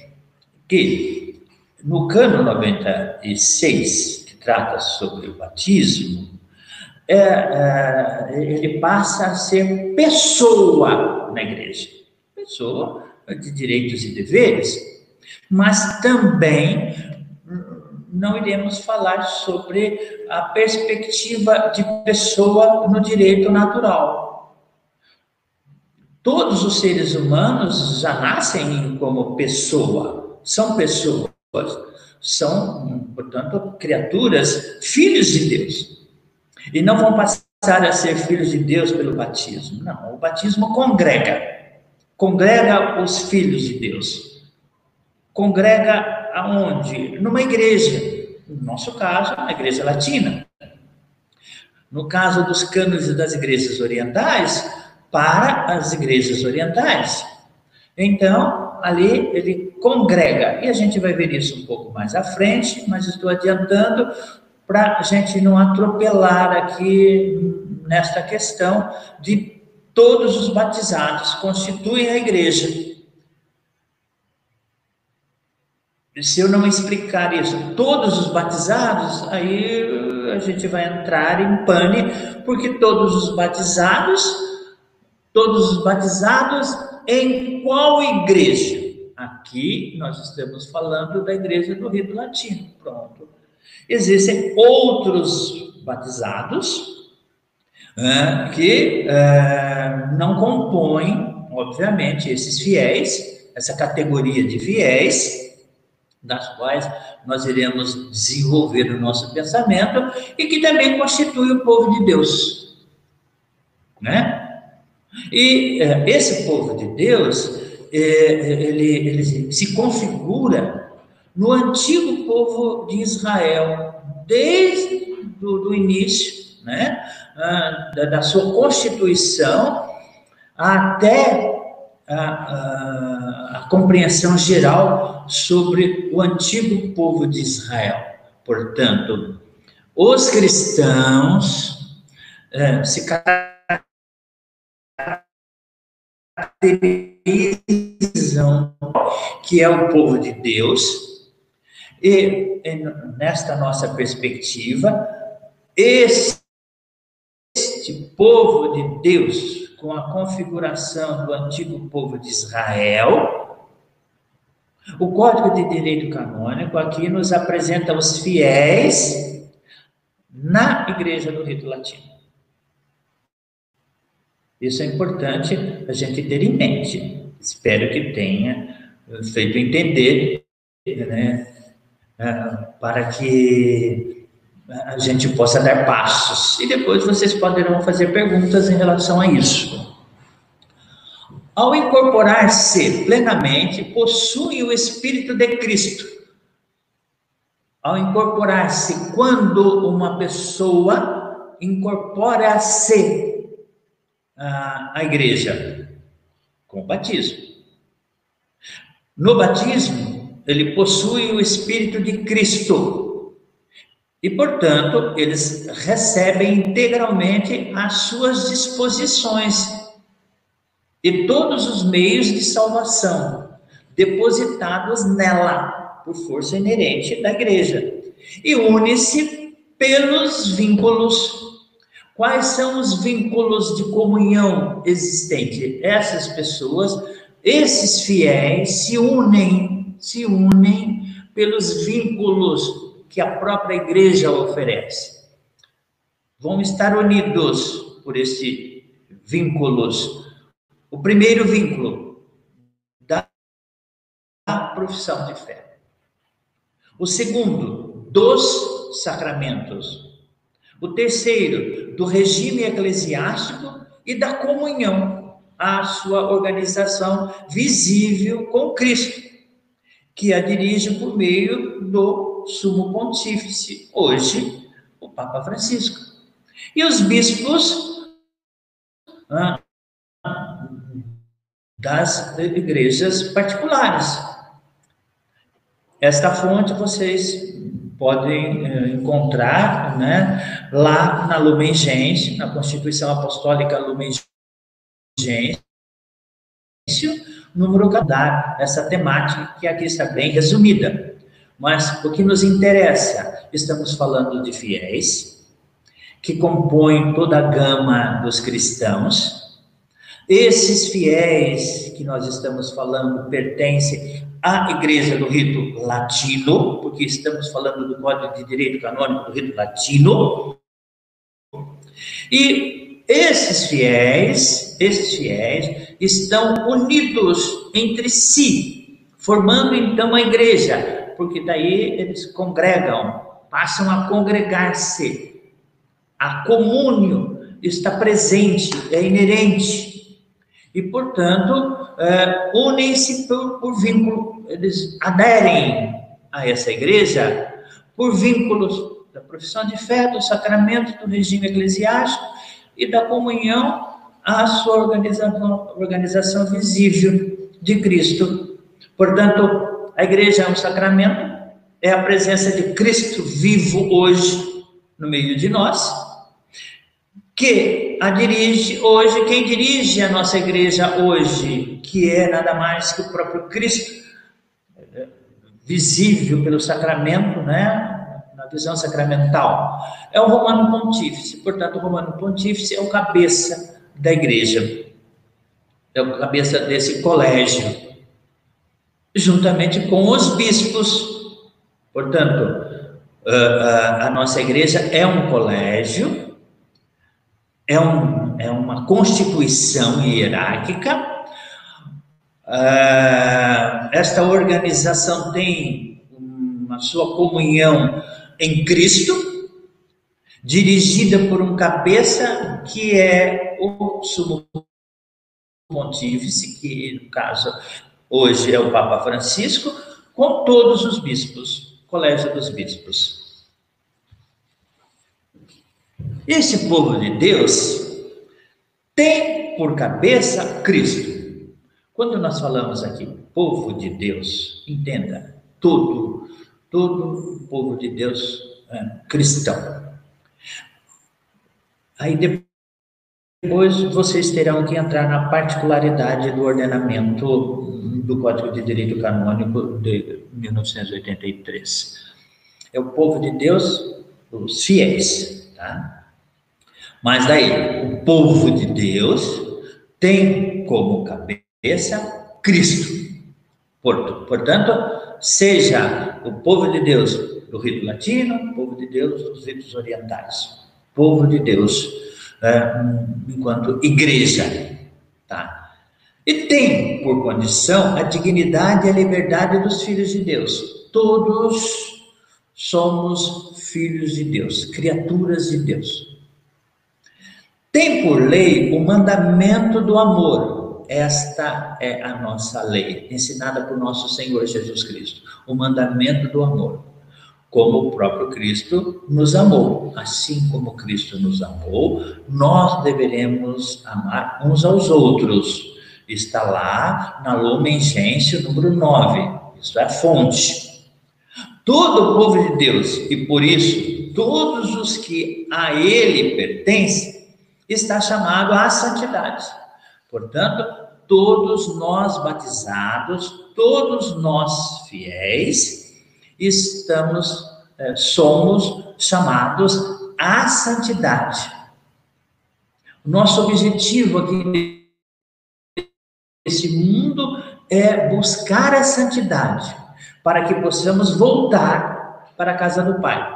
que no cano 96, que trata sobre o batismo, é, é, ele passa a ser pessoa na igreja. Pessoa de direitos e deveres, mas também não iremos falar sobre a perspectiva de pessoa no direito natural. todos os seres humanos já nascem como pessoa, são pessoas, são, portanto, criaturas, filhos de Deus. E não vão passar a ser filhos de Deus pelo batismo. Não, o batismo congrega. Congrega os filhos de Deus. Congrega aonde? Numa igreja. No nosso caso, a igreja latina. No caso dos cânones das igrejas orientais, para as igrejas orientais. Então, ali ele congrega. E a gente vai ver isso um pouco mais à frente, mas estou adiantando para a gente não atropelar aqui nesta questão de todos os batizados constituem a igreja. Se eu não explicar isso, todos os batizados, aí a gente vai entrar em pane, porque todos os batizados, todos os batizados em qual igreja? Aqui nós estamos falando da igreja do Rito Latino. Pronto. Existem outros batizados que não compõem, obviamente, esses fiéis, essa categoria de fiéis, das quais nós iremos desenvolver o nosso pensamento e que também constitui o povo de Deus, né? E esse povo de Deus, ele, ele se configura no antigo povo de Israel, desde do, do início, né? Ah, da, da, sua constituição até a, a, a compreensão geral sobre o antigo povo de Israel. Portanto, os cristãos é, se caracterizam que é o povo de Deus, e, nesta nossa perspectiva, este povo de Deus, com a configuração do antigo povo de Israel, o Código de Direito Canônico aqui nos apresenta os fiéis na Igreja do Rito Latino. Isso é importante a gente ter em mente. Espero que tenha feito entender né, é, para que a gente possa dar passos. E depois vocês poderão fazer perguntas em relação a isso. Ao incorporar-se plenamente, possui o Espírito de Cristo. Ao incorporar-se, quando uma pessoa incorpora-se à igreja, com o batismo. No batismo, ele possui o Espírito de Cristo. E, portanto, eles recebem integralmente as suas disposições e todos os meios de salvação depositados nela, por força inerente da igreja. E une-se pelos vínculos. Quais são os vínculos de comunhão existentes? Essas pessoas, esses fiéis se unem se unem pelos vínculos que a própria igreja oferece. Vão estar unidos por esses vínculos. O primeiro vínculo da profissão de fé. O segundo, dos sacramentos. O terceiro, do regime eclesiástico e da comunhão, a sua organização visível com Cristo que a dirige por meio do sumo pontífice, hoje o Papa Francisco. E os bispos das igrejas particulares. Esta fonte vocês podem eh, encontrar né, lá na Lumen Gentium, na Constituição Apostólica Lumen Gentium, número calendário, essa temática que aqui está bem resumida. Mas o que nos interessa, estamos falando de fiéis, que compõem toda a gama dos cristãos. Esses fiéis que nós estamos falando pertencem à Igreja do Rito Latino, porque estamos falando do Código de Direito Canônico do Rito Latino. E esses fiéis, esses fiéis estão unidos entre si, formando então a igreja, porque daí eles congregam, passam a congregar-se. A comúnio está presente, é inerente. E, portanto, é, unem-se por, por vínculo, eles aderem a essa igreja por vínculos da profissão de fé, do sacramento, do regime eclesiástico e da comunhão à sua organização, organização visível de Cristo. Portanto, a igreja é um sacramento, é a presença de Cristo vivo hoje no meio de nós, que a dirige hoje, quem dirige a nossa igreja hoje, que é nada mais que o próprio Cristo, visível pelo sacramento, né? Na visão sacramental, é o Romano Pontífice. Portanto, o Romano Pontífice é o cabeça da igreja, é o cabeça desse colégio, juntamente com os bispos. Portanto, a nossa igreja é um colégio, é, um, é uma constituição hierárquica. Esta organização tem uma sua comunhão em Cristo, dirigida por um cabeça que é o sumo pontífice, que no caso hoje é o Papa Francisco, com todos os bispos, colégio dos bispos. Esse povo de Deus tem por cabeça Cristo. Quando nós falamos aqui povo de Deus, entenda, todo, todo povo de Deus é cristão. Aí depois vocês terão que entrar na particularidade do ordenamento do Código de Direito Canônico de 1983. É o povo de Deus, os fiéis, tá? Mas daí, o povo de Deus tem como cabeça Cristo. Portanto, seja o povo de Deus do rito latino, o povo de Deus dos ritos orientais povo de Deus, é, enquanto igreja, tá? E tem por condição a dignidade e a liberdade dos filhos de Deus. Todos somos filhos de Deus, criaturas de Deus. Tem por lei o mandamento do amor. Esta é a nossa lei, ensinada por nosso Senhor Jesus Cristo. O mandamento do amor como o próprio Cristo nos amou. Assim como Cristo nos amou, nós deveremos amar uns aos outros. Está lá na Lumen Gentium número 9. Isso é a fonte. Todo o povo de Deus, e por isso todos os que a ele pertencem, está chamado à santidade. Portanto, todos nós batizados, todos nós fiéis, estamos, é, somos chamados à santidade. Nosso objetivo aqui nesse mundo é buscar a santidade, para que possamos voltar para a casa do Pai.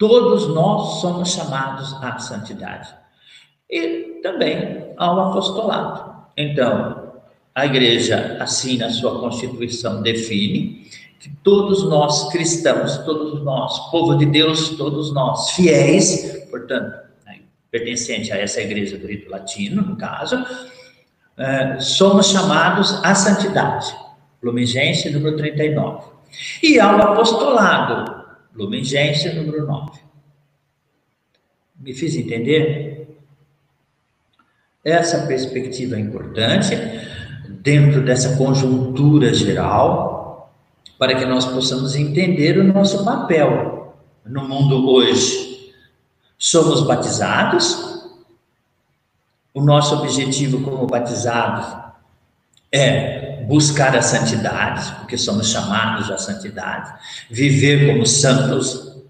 Todos nós somos chamados à santidade. E também ao apostolado. Então, a igreja, assim na sua constituição, define que todos nós cristãos, todos nós, povo de Deus, todos nós fiéis, portanto, né, pertencente a essa igreja do rito latino, no caso, é, somos chamados à santidade. Lumigense, número 39. E ao apostolado, Lumigense, número 9. Me fiz entender? Essa perspectiva é importante dentro dessa conjuntura geral para que nós possamos entender o nosso papel no mundo hoje. Somos batizados, o nosso objetivo como batizados é buscar a santidade, porque somos chamados à santidade, viver como santos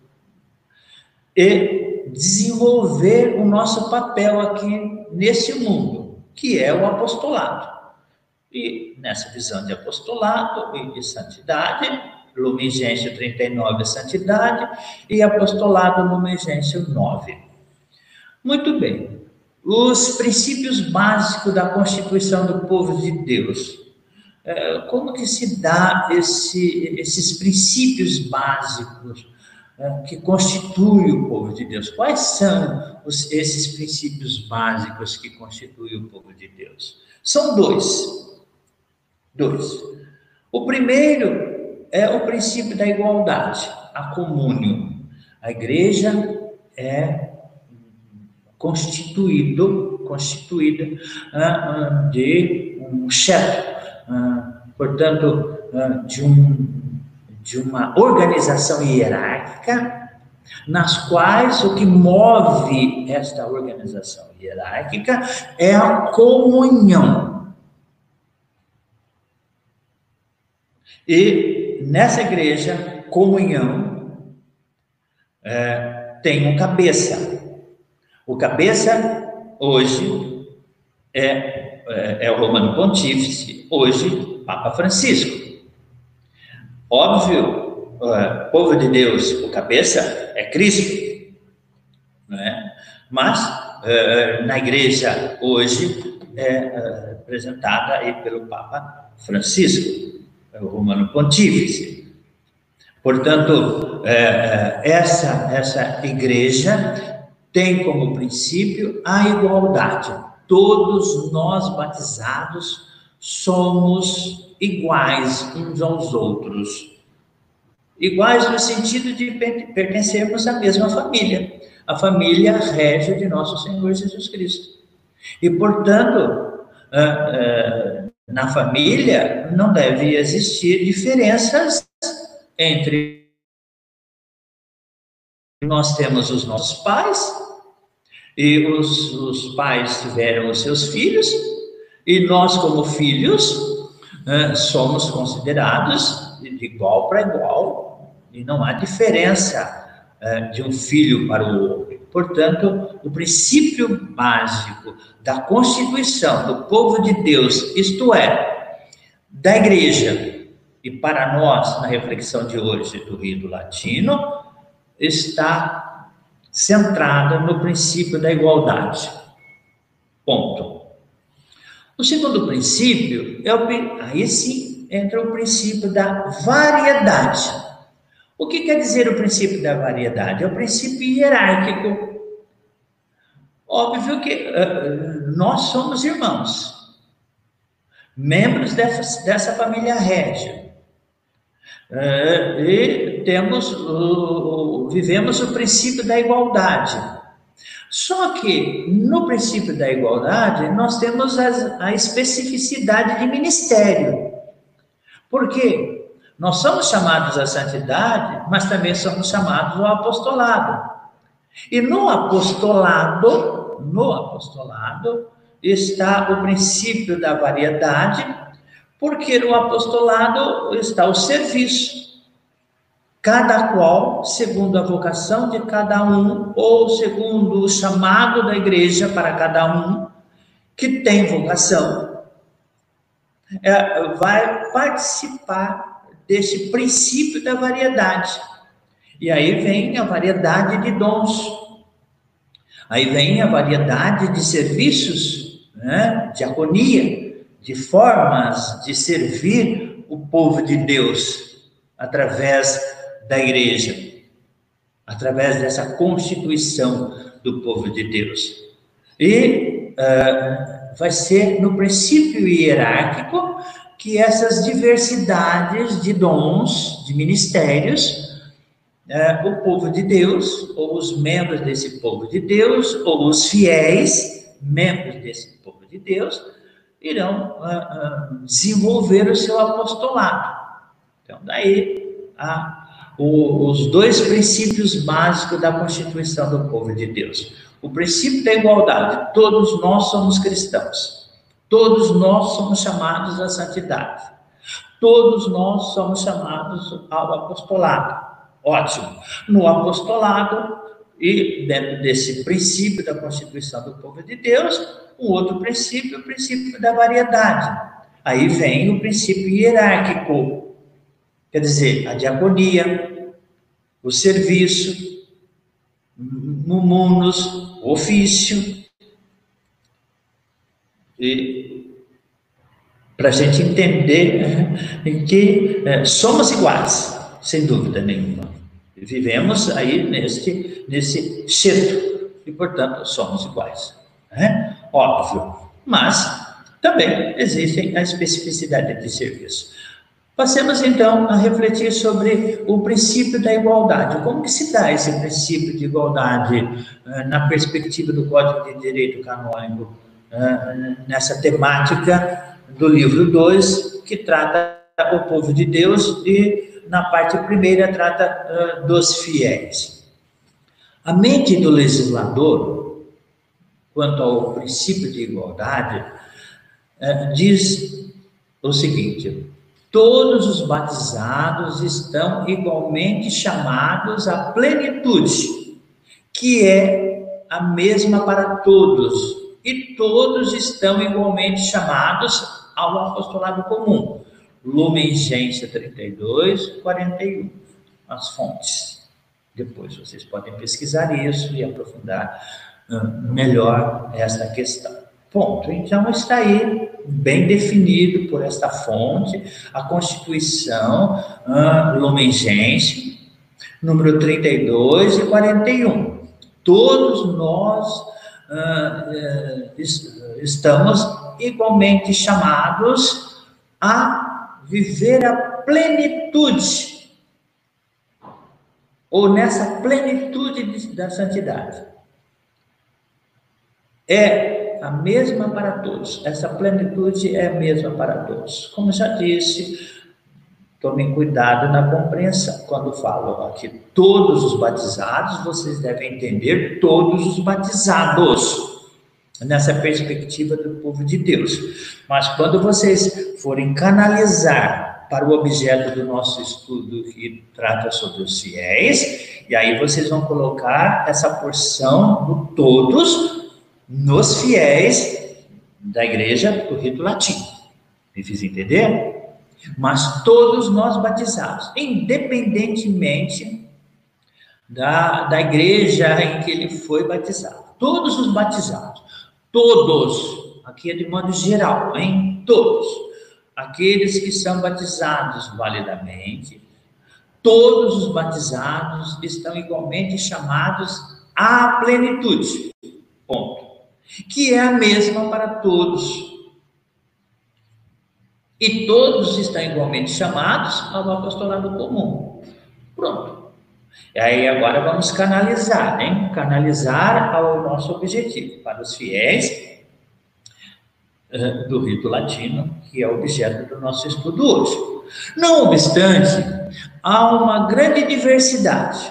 e desenvolver o nosso papel aqui nesse mundo, que é o apostolado. E nessa visão de apostolado e de santidade, Lumen Gentium 39 é santidade e apostolado Lumen Gentium 9. Muito bem. os princípios básicos da constituição do povo de Deus. É, como que se dá esse, esses princípios básicos é, que constituem o povo de Deus? Quais são os, esses princípios básicos que constituem o povo de Deus? São dois. Dois. O primeiro é o princípio da igualdade, a comúnio. A igreja é constituído, constituída uh, de um chefe, portanto, uh, de, um, de uma organização hierárquica, nas quais o que move esta organização hierárquica é a comunhão. E nessa igreja, comunhão é, tem um cabeça, o cabeça, hoje, é, é, é o Romano Pontífice, hoje, Papa Francisco. Óbvio, é, povo de Deus, o cabeça é Cristo, não é? mas é, na igreja hoje é, é representada aí pelo Papa Francisco, é o Romano Pontífice. Portanto, é, essa, essa igreja tem como princípio a igualdade. Todos nós batizados somos iguais uns aos outros. Iguais no sentido de pertencermos à mesma família, a família régia de nosso Senhor Jesus Cristo. E, portanto, na família não deve existir diferenças entre nós temos os nossos pais, e os, os pais tiveram os seus filhos, e nós, como filhos, né, somos considerados de igual para igual, e não há diferença é, de um filho para o outro. Portanto, o princípio básico da constituição do povo de Deus, isto é, da igreja, e para nós, na reflexão de hoje do rito latino, está centrada no princípio da igualdade. Ponto. O segundo princípio é o, aí sim entra o princípio da variedade. O que quer dizer o princípio da variedade? É o princípio hierárquico. Óbvio que uh, nós somos irmãos, membros dessa, dessa família régia. É, e temos o, vivemos o princípio da igualdade. Só que no princípio da igualdade nós temos a, a especificidade de ministério. Por quê? Nós somos chamados à santidade, mas também somos chamados ao apostolado. E no apostolado, no apostolado está o princípio da variedade porque no apostolado está o serviço. Cada qual, segundo a vocação de cada um, ou segundo o chamado da igreja para cada um, que tem vocação, é, vai participar desse princípio da variedade. E aí vem a variedade de dons, aí vem a variedade de serviços, né? diaconia, de formas de servir o povo de Deus através da igreja, através dessa constituição do povo de Deus. E uh, vai ser no princípio hierárquico que essas diversidades de dons, de ministérios, uh, o povo de Deus, ou os membros desse povo de Deus, ou os fiéis, membros desse povo de Deus, irão uh, desenvolver o seu apostolado. Então, daí a, o, os dois princípios básicos da constituição do povo de Deus. O princípio da igualdade, todos nós somos cristãos, todos nós somos chamados à santidade, todos nós somos chamados ao apostolado. Ótimo. No apostolado, e dentro desse princípio da constituição do povo de Deus, um outro princípio, o princípio da variedade. Aí vem o princípio hierárquico, quer dizer, a diaconia, o serviço, no munus, o ofício, E para a gente entender que é, somos iguais, sem dúvida nenhuma. Vivemos aí neste, nesse centro e, portanto, somos iguais. Né? Óbvio. Mas também existem a especificidade de serviço. Passemos então a refletir sobre o princípio da igualdade. Como que se dá esse princípio de igualdade uh, na perspectiva do Código de Direito Canônico, uh, nessa temática do livro 2, que trata o povo de Deus, e na parte primeira trata uh, dos fiéis. A mente do legislador, quanto ao princípio de igualdade, diz o seguinte: Todos os batizados estão igualmente chamados à plenitude, que é a mesma para todos, e todos estão igualmente chamados ao apostolado comum. Lumen Gênesis 32, 41. As fontes. Depois vocês podem pesquisar isso e aprofundar uh, melhor esta questão. Ponto. Então está aí bem definido por esta fonte, a Constituição uh, Lumen Gentium, número 32 e 41. Todos nós uh, estamos igualmente chamados a viver a plenitude, ou nessa plenitude da santidade. É a mesma para todos. Essa plenitude é a mesma para todos. Como já disse, tomem cuidado na compreensão. Quando falo aqui todos os batizados, vocês devem entender todos os batizados. Nessa perspectiva do povo de Deus. Mas quando vocês forem canalizar para o objeto do nosso estudo que trata sobre os fiéis, e aí vocês vão colocar essa porção do todos nos fiéis da igreja do rito latino. Me fiz entender? Mas todos nós batizados, independentemente da, da igreja em que ele foi batizado. Todos os batizados, todos, aqui é de modo geral, hein? Todos. Aqueles que são batizados validamente, todos os batizados estão igualmente chamados à plenitude. Ponto que é a mesma para todos. E todos estão igualmente chamados ao apostolado comum. Pronto. E aí agora vamos canalizar, hein? Canalizar ao nosso objetivo, para os fiéis uh, do rito latino, que é objeto do nosso estudo hoje. Não obstante, há uma grande diversidade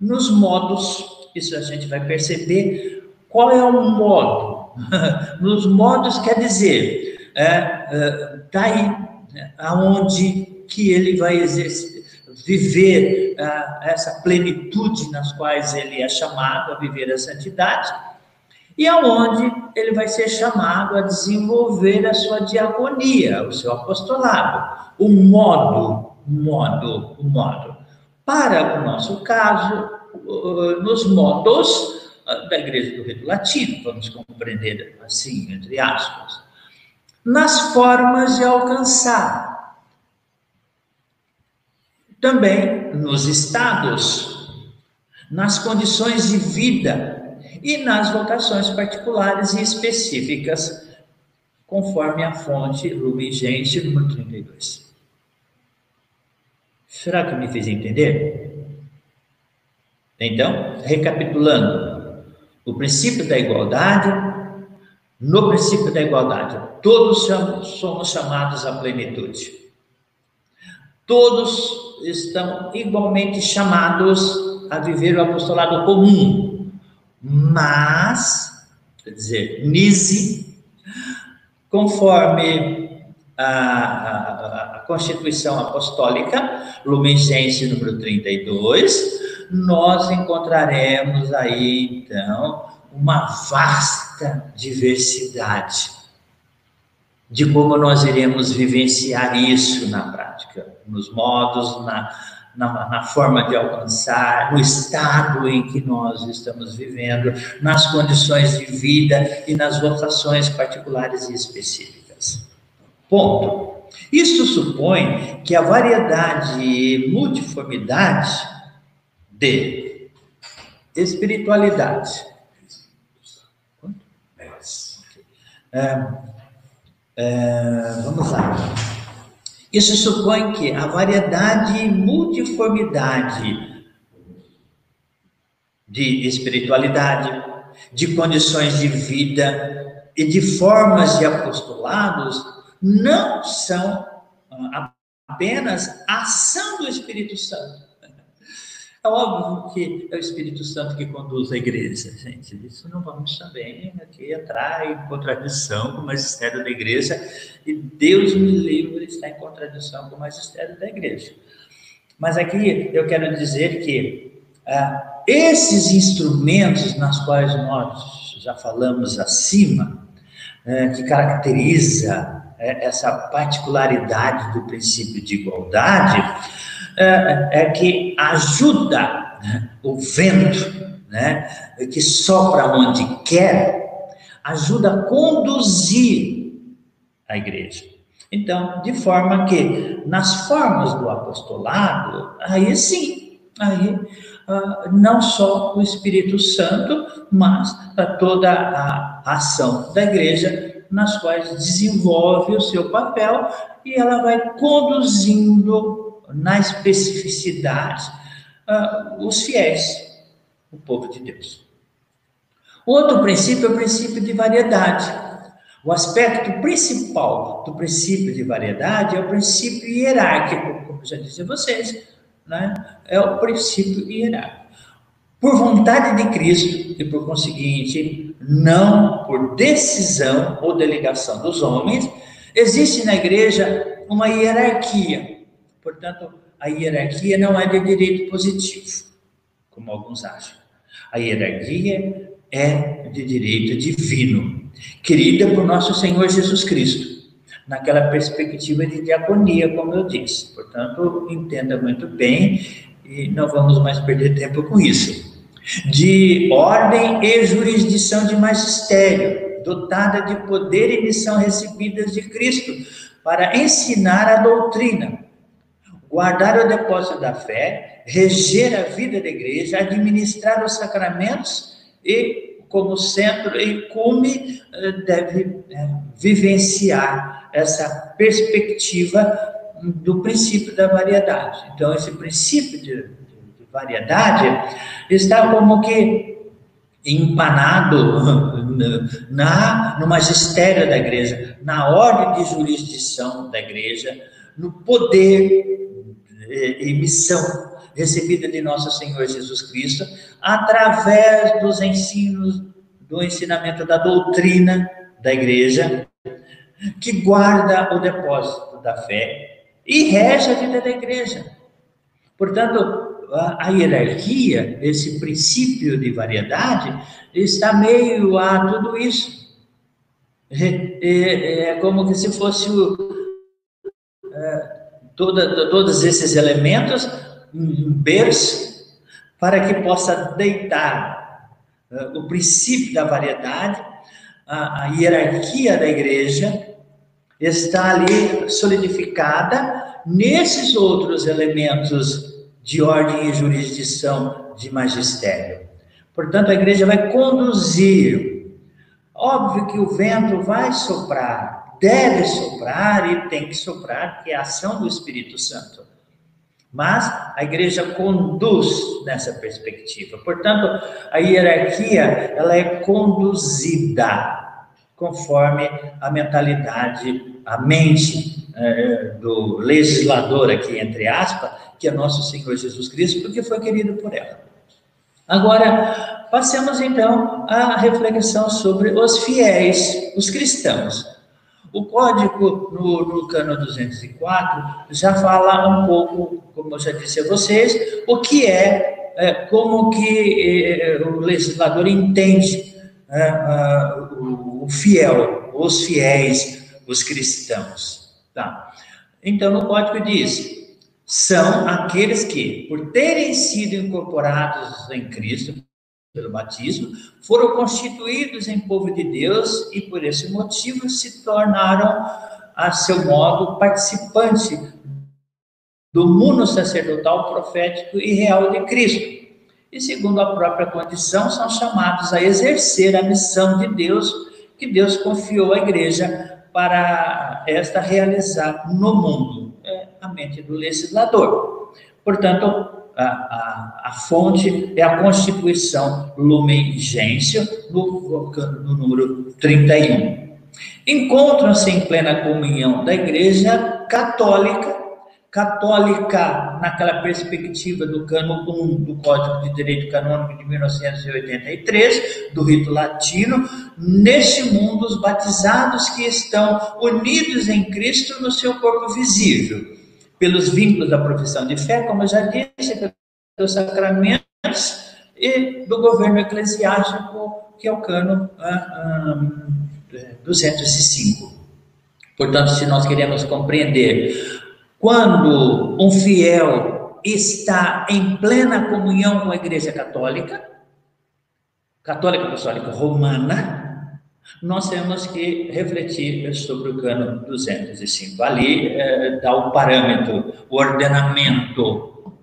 nos modos, isso a gente vai perceber qual é o modo? Nos modos quer dizer, é, é, daí né, aonde que ele vai exercer, viver é, essa plenitude nas quais ele é chamado a viver a santidade e aonde ele vai ser chamado a desenvolver a sua diaconia, o seu apostolado, o modo, modo, o modo. Para o nosso caso, nos modos da Igreja do Rito Latino, vamos compreender assim, entre aspas, nas formas de alcançar. Também nos estados, nas condições de vida e nas vocações particulares e específicas, conforme a fonte Lumen Gentium, número 32. Será que me fiz entender? Então, recapitulando, o princípio da igualdade, no princípio da igualdade, todos somos chamados à plenitude. Todos estão igualmente chamados a viver o apostolado comum, mas, quer dizer, nise, conforme a, a, a Constituição Apostólica, Lumen Gentium número 32, nós encontraremos aí, então, uma vasta diversidade de como nós iremos vivenciar isso na prática, nos modos, na, na, na, forma de alcançar, no estado em que nós estamos vivendo, nas condições de vida e nas votações particulares e específicas. Ponto. Isso supõe que a variedade e multiformidade de espiritualidade. É, é, vamos lá. Isso supõe que a variedade e multiformidade de espiritualidade, de condições de vida e de formas de apostolados não são ah, apenas ação do Espírito Santo. É óbvio que é o Espírito Santo que conduz a igreja, gente. Isso não vamos também aqui entrar em contradição com o magistério da igreja. E Deus me livre está em contradição com o magistério da igreja. Mas aqui eu quero dizer que ah, esses instrumentos nas quais nós já falamos acima, eh, que caracteriza eh, essa particularidade do princípio de igualdade, é, é que ajuda né, o vento, né, que sopra onde quer, ajuda a conduzir a igreja. Então, de forma que nas formas do apostolado, aí sim, aí uh, não só o Espírito Santo, mas toda a ação da igreja nas quais desenvolve o seu papel e ela vai conduzindo na especificidade, uh, os fiéis, o povo de Deus. Outro princípio é o princípio de variedade. O aspecto principal do princípio de variedade é o princípio hierárquico, como já disse a vocês, né? é o princípio hierárquico. Por vontade de Cristo e por conseguinte, não por decisão ou delegação dos homens, existe na igreja uma hierarquia Portanto, a hierarquia não é de direito positivo, como alguns acham. A hierarquia é de direito divino, querida por nosso Senhor Jesus Cristo, naquela perspectiva de diaconia, como eu disse. Portanto, entenda muito bem e não vamos mais perder tempo com isso. De ordem e jurisdição de magistério, dotada de poder e missão recebidas de Cristo, para ensinar a doutrina, guardar o depósito da fé, reger a vida da igreja, administrar os sacramentos e, como centro e cume, eh, deve é, vivenciar essa perspectiva do princípio da variedade. Então, esse princípio de, de variedade está como que empanado na, no magistério da igreja, na ordem de jurisdição da igreja, no poder e missão recebida de nosso Senhor Jesus Cristo, através dos ensinos, do ensinamento da doutrina da igreja, que guarda o depósito da fé e rege a vida da igreja. Portanto, a, a hierarquia, esse princípio de variedade, está meio a tudo isso. É, é, é como que se fosse o. É, toda, todos esses elementos um berço para que possa deitar uh, o princípio da variedade, a, a hierarquia da igreja está ali solidificada nesses outros elementos de ordem e jurisdição de magistério. Portanto, a igreja vai conduzir. Óbvio que o vento vai soprar, deve soprar e tem que soprar, que é a ação do Espírito Santo. Mas a igreja conduz nessa perspectiva. Portanto, a hierarquia ela é conduzida conforme a mentalidade, a mente é, do legislador aqui entre aspas, que é nosso Senhor Jesus Cristo, porque foi querido por ela. Agora, passemos então à reflexão sobre os fiéis, os cristãos. O código no, no cano 204 já fala um pouco, como eu já disse a vocês, o que é, é como que é, o legislador entende é, o, o, fiel, os fiéis, os cristãos. Tá? Então, no código diz: são aqueles que, por terem sido incorporados em Cristo pelo batismo, foram constituídos em povo de Deus e por esse motivo se tornaram a seu modo participante do mundo sacerdotal, profético e real de Cristo. E segundo a própria condição, são chamados a exercer a missão de Deus que Deus confiou à igreja para esta realizar no mundo a mente do legislador. Portanto, a, a, a fonte é a Constituição Lumen Gentium, no, no número 31. Encontram-se em plena comunhão da Igreja Católica, católica naquela perspectiva do cano 1 do Código de Direito Canônico de 1983, do rito latino, neste mundo os batizados que estão unidos em Cristo no seu corpo visível pelos vínculos da profissão de fé, como eu já disse, pelos sacramentos e do governo eclesiástico, que é o cano ah, ah, 205. Portanto, se nós queremos compreender quando um fiel está em plena comunhão com a Igreja Católica, Católica Apostólica Romana, nós temos que refletir sobre o cano 205. Ali é, dá o parâmetro, o ordenamento.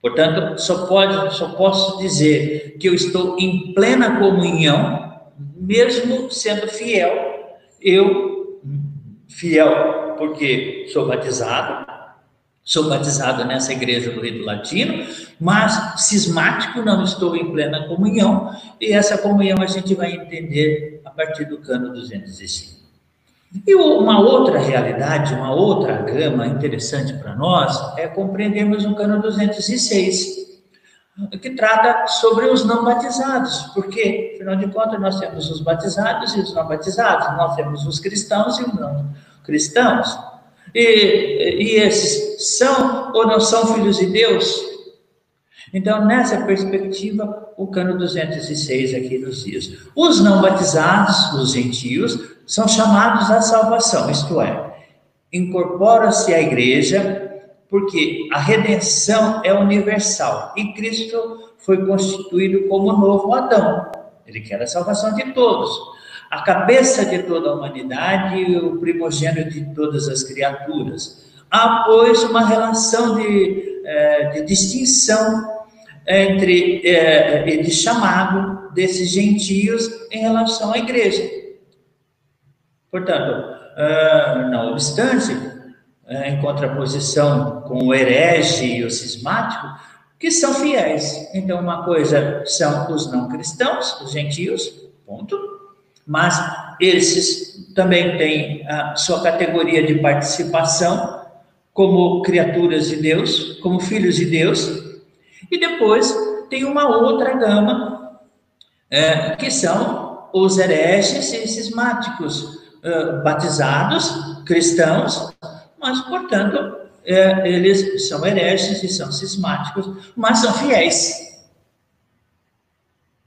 Portanto, só, pode, só posso dizer que eu estou em plena comunhão, mesmo sendo fiel. Eu, fiel porque sou batizado, Sou batizado nessa igreja do rito latino, mas cismático, não estou em plena comunhão, e essa comunhão a gente vai entender partir do cano 205. E uma outra realidade, uma outra gama interessante para nós é compreendermos o cano 206, que trata sobre os não batizados, porque, afinal de contas, nós temos os batizados e os não batizados, nós temos os cristãos e os não cristãos. E, e esses são ou não são filhos de Deus? Então, nessa perspectiva, o cano 206 aqui nos diz: os não batizados, os gentios, são chamados à salvação, isto é, incorpora-se à igreja, porque a redenção é universal e Cristo foi constituído como novo Adão. Ele quer a salvação de todos a cabeça de toda a humanidade e o primogênito de todas as criaturas. Há, pois, uma relação de, é, de distinção entre é, de chamado desses gentios em relação à igreja. Portanto, é, não obstante, em contraposição com o herege e o cismático, que são fiéis. Então, uma coisa são os não cristãos, os gentios, ponto mas esses também têm a sua categoria de participação como criaturas de Deus, como filhos de Deus, e depois tem uma outra gama, é, que são os hereges e cismáticos, é, batizados, cristãos, mas, portanto, é, eles são hereges e são cismáticos, mas são fiéis.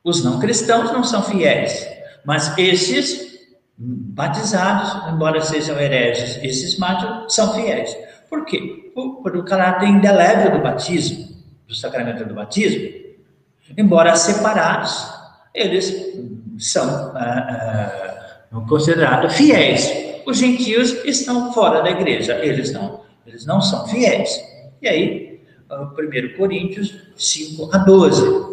Os não cristãos não são fiéis, mas esses batizados, embora sejam hereges, esses mágicos são fiéis. Por quê? Por, por o caráter indelével do batismo, do sacramento do batismo. Embora separados, eles são ah, ah, considerados fiéis. Os gentios estão fora da igreja, eles não, eles não são fiéis. E aí, 1 Coríntios 5 a 12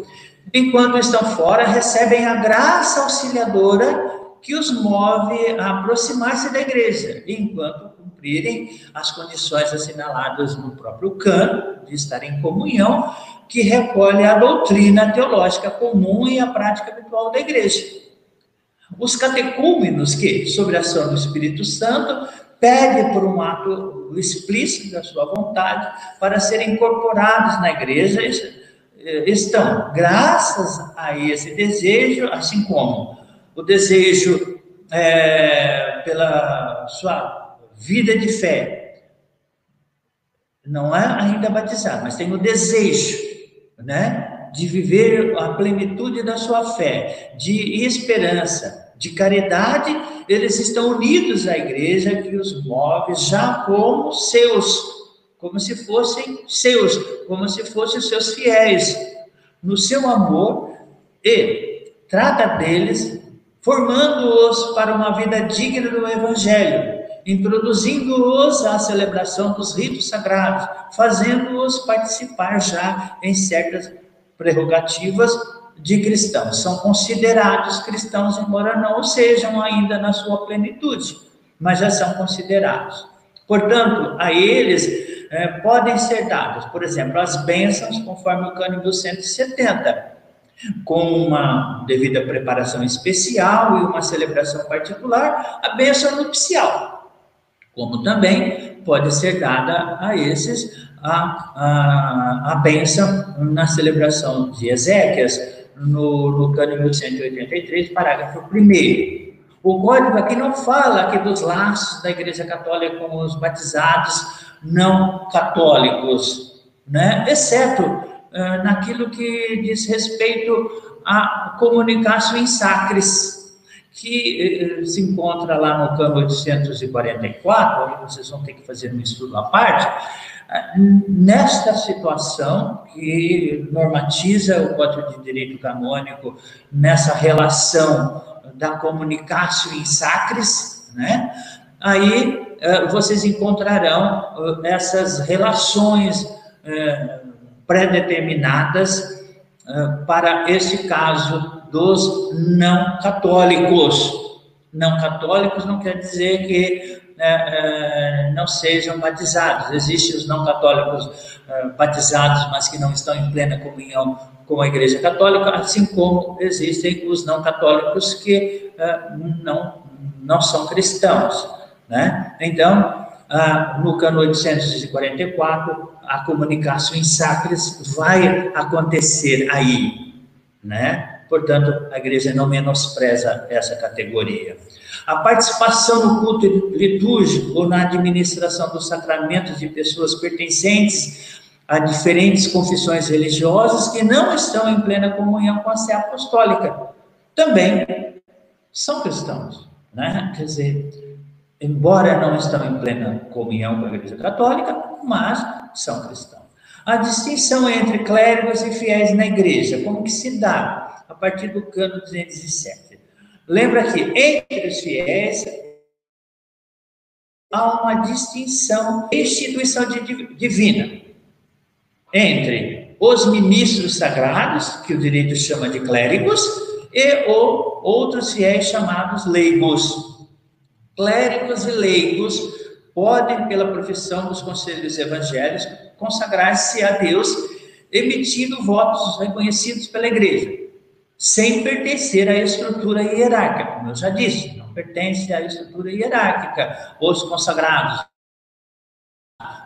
enquanto estão fora, recebem a graça auxiliadora que os move a aproximar-se da igreja, enquanto cumprirem as condições assinaladas no próprio cano, de estar em comunhão, que recolhe a doutrina teológica comum e a prática habitual da igreja. Os catecúmenos, que, sobre a ação do Espírito Santo, pedem por um ato explícito da sua vontade para serem incorporados na igreja, eh, estão, graças a esse desejo, assim como o desejo é, pela sua vida de fé, não é ainda batizado, mas tem o desejo, né, de viver a plenitude da sua fé, de esperança, de caridade, eles estão unidos à igreja que os move já como seus como se fossem seus, como se fossem seus fiéis, no seu amor e trata deles, formando-os para uma vida digna do Evangelho, introduzindo-os à celebração dos ritos sagrados, fazendo-os participar já em certas prerrogativas de cristãos. São considerados cristãos, embora não sejam ainda na sua plenitude, mas já são considerados. Portanto, a eles é, podem ser dadas, por exemplo, as bênçãos, conforme o cânone do 170, com uma devida preparação especial e uma celebração particular, a bênção nupcial, como também pode ser dada a esses a, a, a bênção na celebração de Ezequias, no, no cânone 1183, parágrafo 1 o código aqui não fala aqui dos laços da Igreja Católica com os batizados não católicos, né? exceto uh, naquilo que diz respeito à comunicação em sacres, que uh, se encontra lá no cano 844, aí vocês vão ter que fazer um estudo à parte, uh, nesta situação que normatiza o Código de Direito Canônico nessa relação da comunicação em sacres, né? Aí eh, vocês encontrarão eh, essas relações eh, pré-determinadas para esse caso dos não católicos. Não católicos não quer dizer que não sejam batizados. Existem os não católicos batizados, mas que não estão em plena comunhão com a Igreja Católica, assim como existem os não católicos que não, não são cristãos. Né? Então, ah, no cano 844, a comunicação em sacres vai acontecer aí, né? Portanto, a igreja não menospreza essa categoria. A participação no culto litúrgico ou na administração dos sacramentos de pessoas pertencentes a diferentes confissões religiosas que não estão em plena comunhão com a Sé Apostólica também são cristãos, né? Quer dizer, embora não estão em plena comunhão com a Igreja Católica, mas são cristãos. A distinção entre clérigos e fiéis na igreja, como que se dá? A partir do cano 207. Lembra que entre os fiéis há uma distinção, instituição divina, entre os ministros sagrados, que o direito chama de clérigos, e ou outros fiéis chamados leigos. Clérigos e leigos podem, pela profissão dos conselhos evangélicos, consagrar-se a Deus, emitindo votos reconhecidos pela igreja, sem pertencer à estrutura hierárquica, como eu já disse, não pertence à estrutura hierárquica, os consagrados,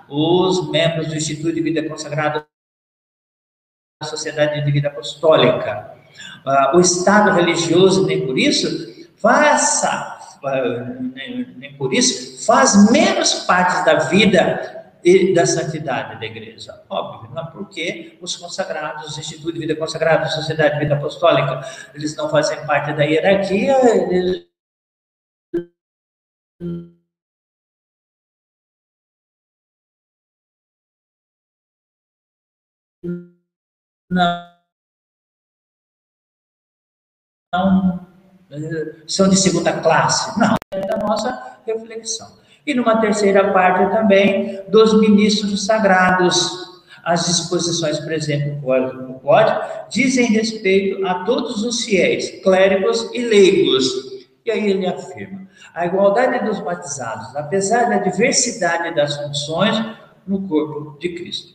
os membros do Instituto de Vida Consagrada da Sociedade de Vida Apostólica. Uh, o Estado religioso, nem por isso, faça nem por isso, faz menos parte da vida e da santidade da igreja. Óbvio, não é porque os consagrados, os Instituto de Vida Consagrada, a Sociedade de Vida Apostólica, eles não fazem parte da hierarquia, eles não, não são de segunda classe. Não, é da nossa reflexão. E numa terceira parte também dos ministros sagrados. As disposições presentes no Código dizem respeito a todos os fiéis, clérigos e leigos. E aí ele afirma: a igualdade dos batizados, apesar da diversidade das funções no corpo de Cristo.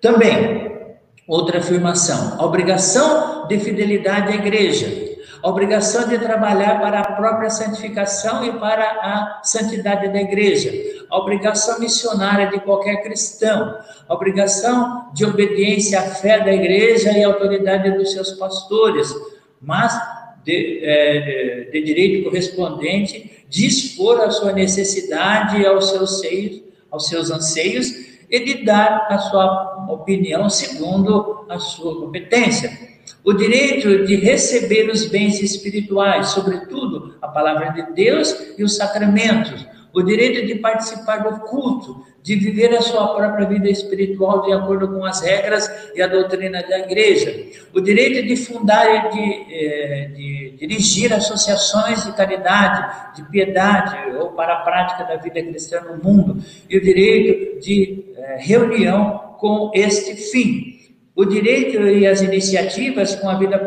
Também, outra afirmação: a obrigação de fidelidade à igreja, a obrigação de trabalhar para própria santificação e para a santidade da igreja, a obrigação missionária de qualquer cristão, a obrigação de obediência à fé da igreja e à autoridade dos seus pastores, mas de, é, de direito correspondente dispor a sua necessidade aos seus seios, aos seus anseios e de dar a sua opinião segundo a sua competência o direito de receber os bens espirituais, sobretudo a palavra de Deus e os sacramentos, o direito de participar do culto, de viver a sua própria vida espiritual de acordo com as regras e a doutrina da igreja, o direito de fundar e de, eh, de dirigir associações de caridade, de piedade ou para a prática da vida cristã no mundo, e o direito de eh, reunião com este fim, o direito e as iniciativas com a vida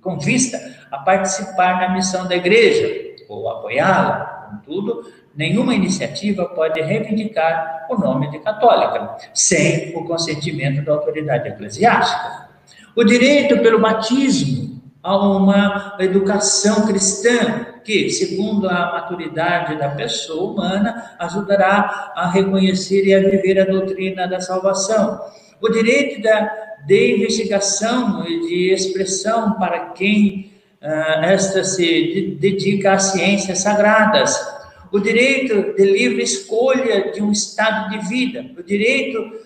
com vista a participar na missão da igreja ou apoiá-la, contudo, nenhuma iniciativa pode reivindicar o nome de católica, sem o consentimento da autoridade eclesiástica. O direito pelo batismo a uma educação cristã que, segundo a maturidade da pessoa humana, ajudará a reconhecer e a viver a doutrina da salvação. O direito da, de investigação e de expressão para quem uh, esta se dedica às ciências sagradas, o direito de livre escolha de um estado de vida, o direito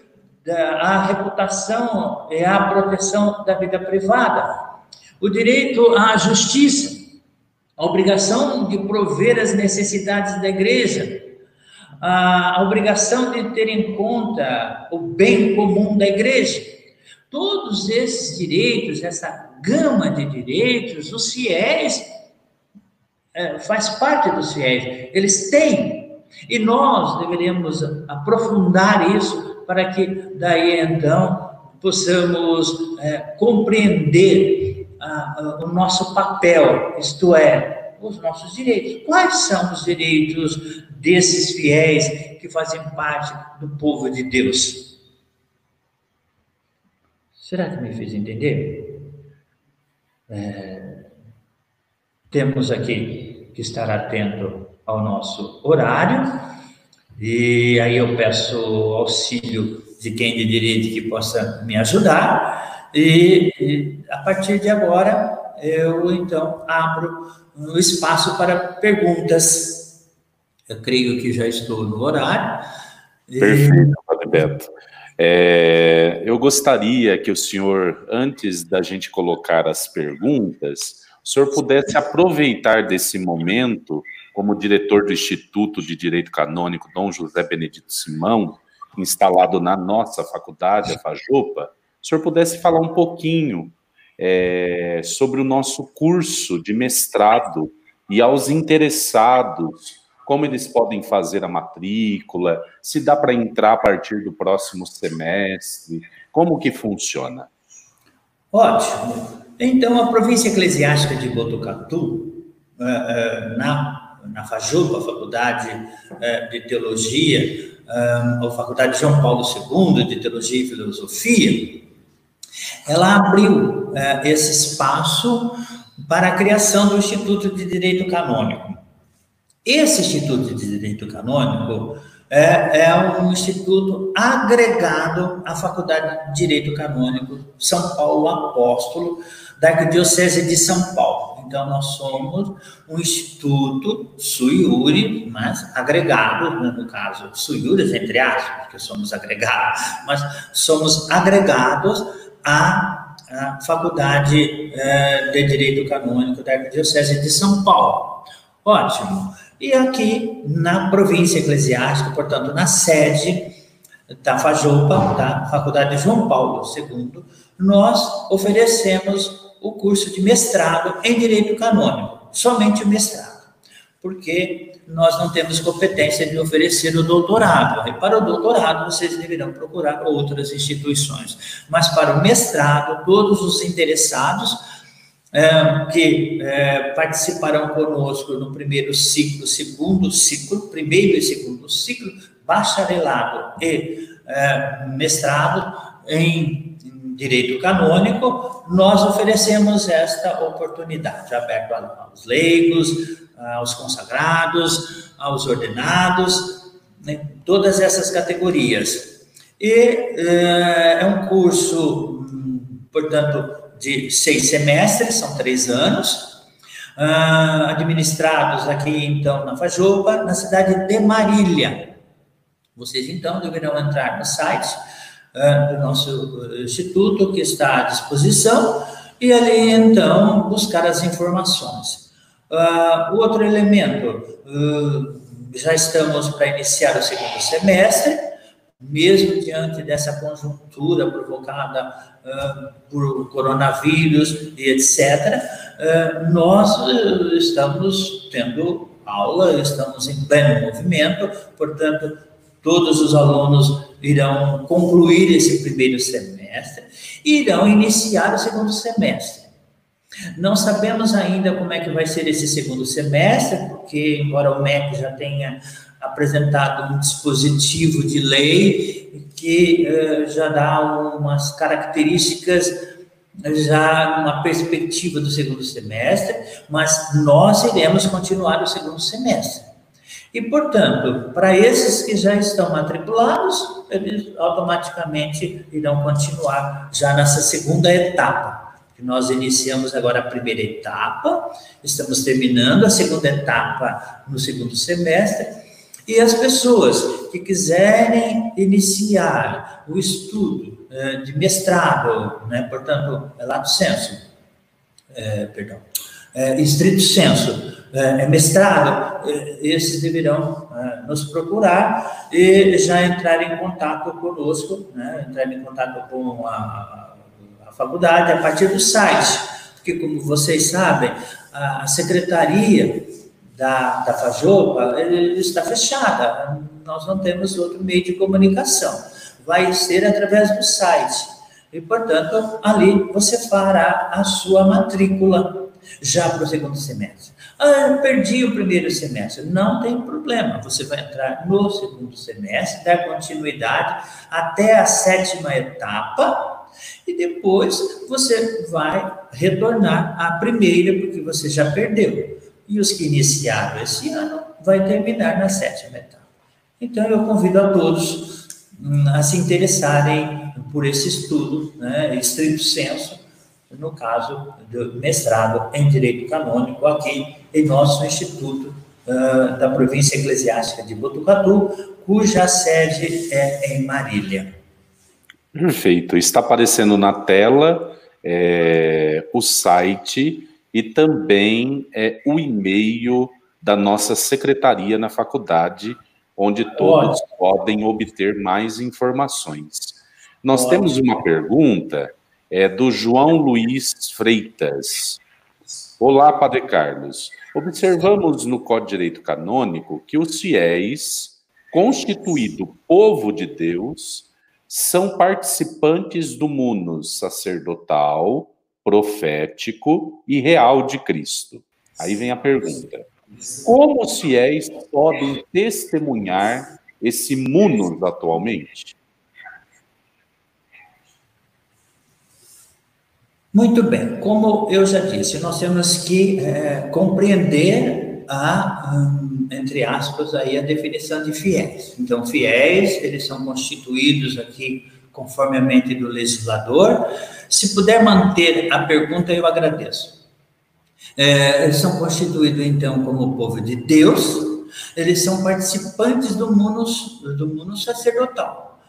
à reputação e à proteção da vida privada, o direito à justiça, a obrigação de prover as necessidades da igreja, a obrigação de ter em conta o bem comum da igreja. Todos esses direitos, essa gama de direitos, os fiéis, faz parte dos fiéis, eles têm. E nós deveríamos aprofundar isso para que daí então possamos é, compreender a, a, o nosso papel, isto é, os nossos direitos. Quais são os direitos desses fiéis que fazem parte do povo de Deus? Será que me fez entender? É, temos aqui que estar atento ao nosso horário, e aí eu peço auxílio de quem de direito que possa me ajudar, e, e a partir de agora eu então abro o espaço para perguntas. Eu creio que já estou no horário. Perfeito, Padre Beto. É, eu gostaria que o senhor, antes da gente colocar as perguntas, o senhor pudesse aproveitar desse momento, como diretor do Instituto de Direito Canônico Dom José Benedito Simão, instalado na nossa faculdade, a Fajopa, o senhor pudesse falar um pouquinho é, sobre o nosso curso de mestrado e aos interessados como eles podem fazer a matrícula, se dá para entrar a partir do próximo semestre, como que funciona? Ótimo. Então, a província eclesiástica de Botucatu, eh, eh, na, na FAJUPA, Faculdade eh, de Teologia, a Faculdade João Paulo II de Teologia e Filosofia, ela abriu esse espaço para a criação do Instituto de Direito Canônico. Esse Instituto de Direito Canônico é, é um instituto agregado à Faculdade de Direito Canônico São Paulo Apóstolo, da Arquidiocese de São Paulo. Então, nós somos um instituto suiure, mas agregado, né, no caso, suiures entre aspas, porque somos agregados, mas somos agregados à, Faculdade é, de Direito Canônico da Arquidiocese de São Paulo. Ótimo. E aqui na província eclesiástica, portanto, na sede da FAJOPA, da Faculdade de João Paulo II, nós oferecemos o curso de mestrado em Direito Canônico, somente o mestrado, porque nós não temos competência de oferecer o doutorado. E para o doutorado, vocês deverão procurar outras instituições. Mas para o mestrado, todos os interessados é, que é, participarão conosco no primeiro ciclo, segundo ciclo, primeiro e segundo ciclo, bacharelado e é, mestrado em, em direito canônico, nós oferecemos esta oportunidade, aberto aos leigos, aos consagrados, aos ordenados, né, todas essas categorias. E é, é um curso, hum, portanto, de seis semestres, são três anos, uh, administrados aqui, então, na Fajopa, na cidade de Marília. Vocês, então, deverão entrar no site uh, do nosso instituto, que está à disposição, e ali, então, buscar as informações. Uh, outro elemento, uh, já estamos para iniciar o segundo semestre, mesmo diante dessa conjuntura provocada uh, por coronavírus e etc., nós estamos tendo aula, estamos em pleno movimento, portanto, todos os alunos irão concluir esse primeiro semestre e irão iniciar o segundo semestre. Não sabemos ainda como é que vai ser esse segundo semestre, porque, embora o MEC já tenha apresentado um dispositivo de lei que uh, já dá umas características, já uma perspectiva do segundo semestre, mas nós iremos continuar o segundo semestre. E, portanto, para esses que já estão matriculados, eles automaticamente irão continuar já nessa segunda etapa nós iniciamos agora a primeira etapa, estamos terminando a segunda etapa no segundo semestre, e as pessoas que quiserem iniciar o estudo eh, de mestrado, né, portanto, é lato senso, é, perdão, é, estrito senso, é, é mestrado, esses deverão nos procurar e já entrar em contato conosco, né, entrar em contato com a faculdade a partir do site, porque, como vocês sabem, a secretaria da, da Fajopa está fechada, nós não temos outro meio de comunicação, vai ser através do site. E, portanto, ali você fará a sua matrícula já para o segundo semestre. Ah, eu perdi o primeiro semestre. Não tem problema, você vai entrar no segundo semestre, dar continuidade até a sétima etapa, e depois você vai retornar à primeira, porque você já perdeu. E os que iniciaram esse ano vai terminar na sétima etapa. Então, eu convido a todos hum, a se interessarem por esse estudo, né, estrito senso, no caso do mestrado em Direito Canônico, aqui em nosso Instituto uh, da Província Eclesiástica de Botucatu, cuja sede é em Marília. Perfeito. Está aparecendo na tela é, o site e também é, o e-mail da nossa secretaria na faculdade, onde todos podem obter mais informações. Nós temos uma pergunta é, do João Luiz Freitas. Olá, Padre Carlos. Observamos no Código de Direito Canônico que os fiéis, constituído povo de Deus, são participantes do munus sacerdotal, profético e real de Cristo. Aí vem a pergunta: como os fiéis podem testemunhar esse munus atualmente? Muito bem, como eu já disse, nós temos que é, compreender a, um, entre aspas, aí a definição de fiéis. Então, fiéis, eles são constituídos aqui conforme a mente do legislador. Se puder manter a pergunta, eu agradeço. É, eles são constituídos, então, como povo de Deus, eles são participantes do mundo, do mundo sacerdotal,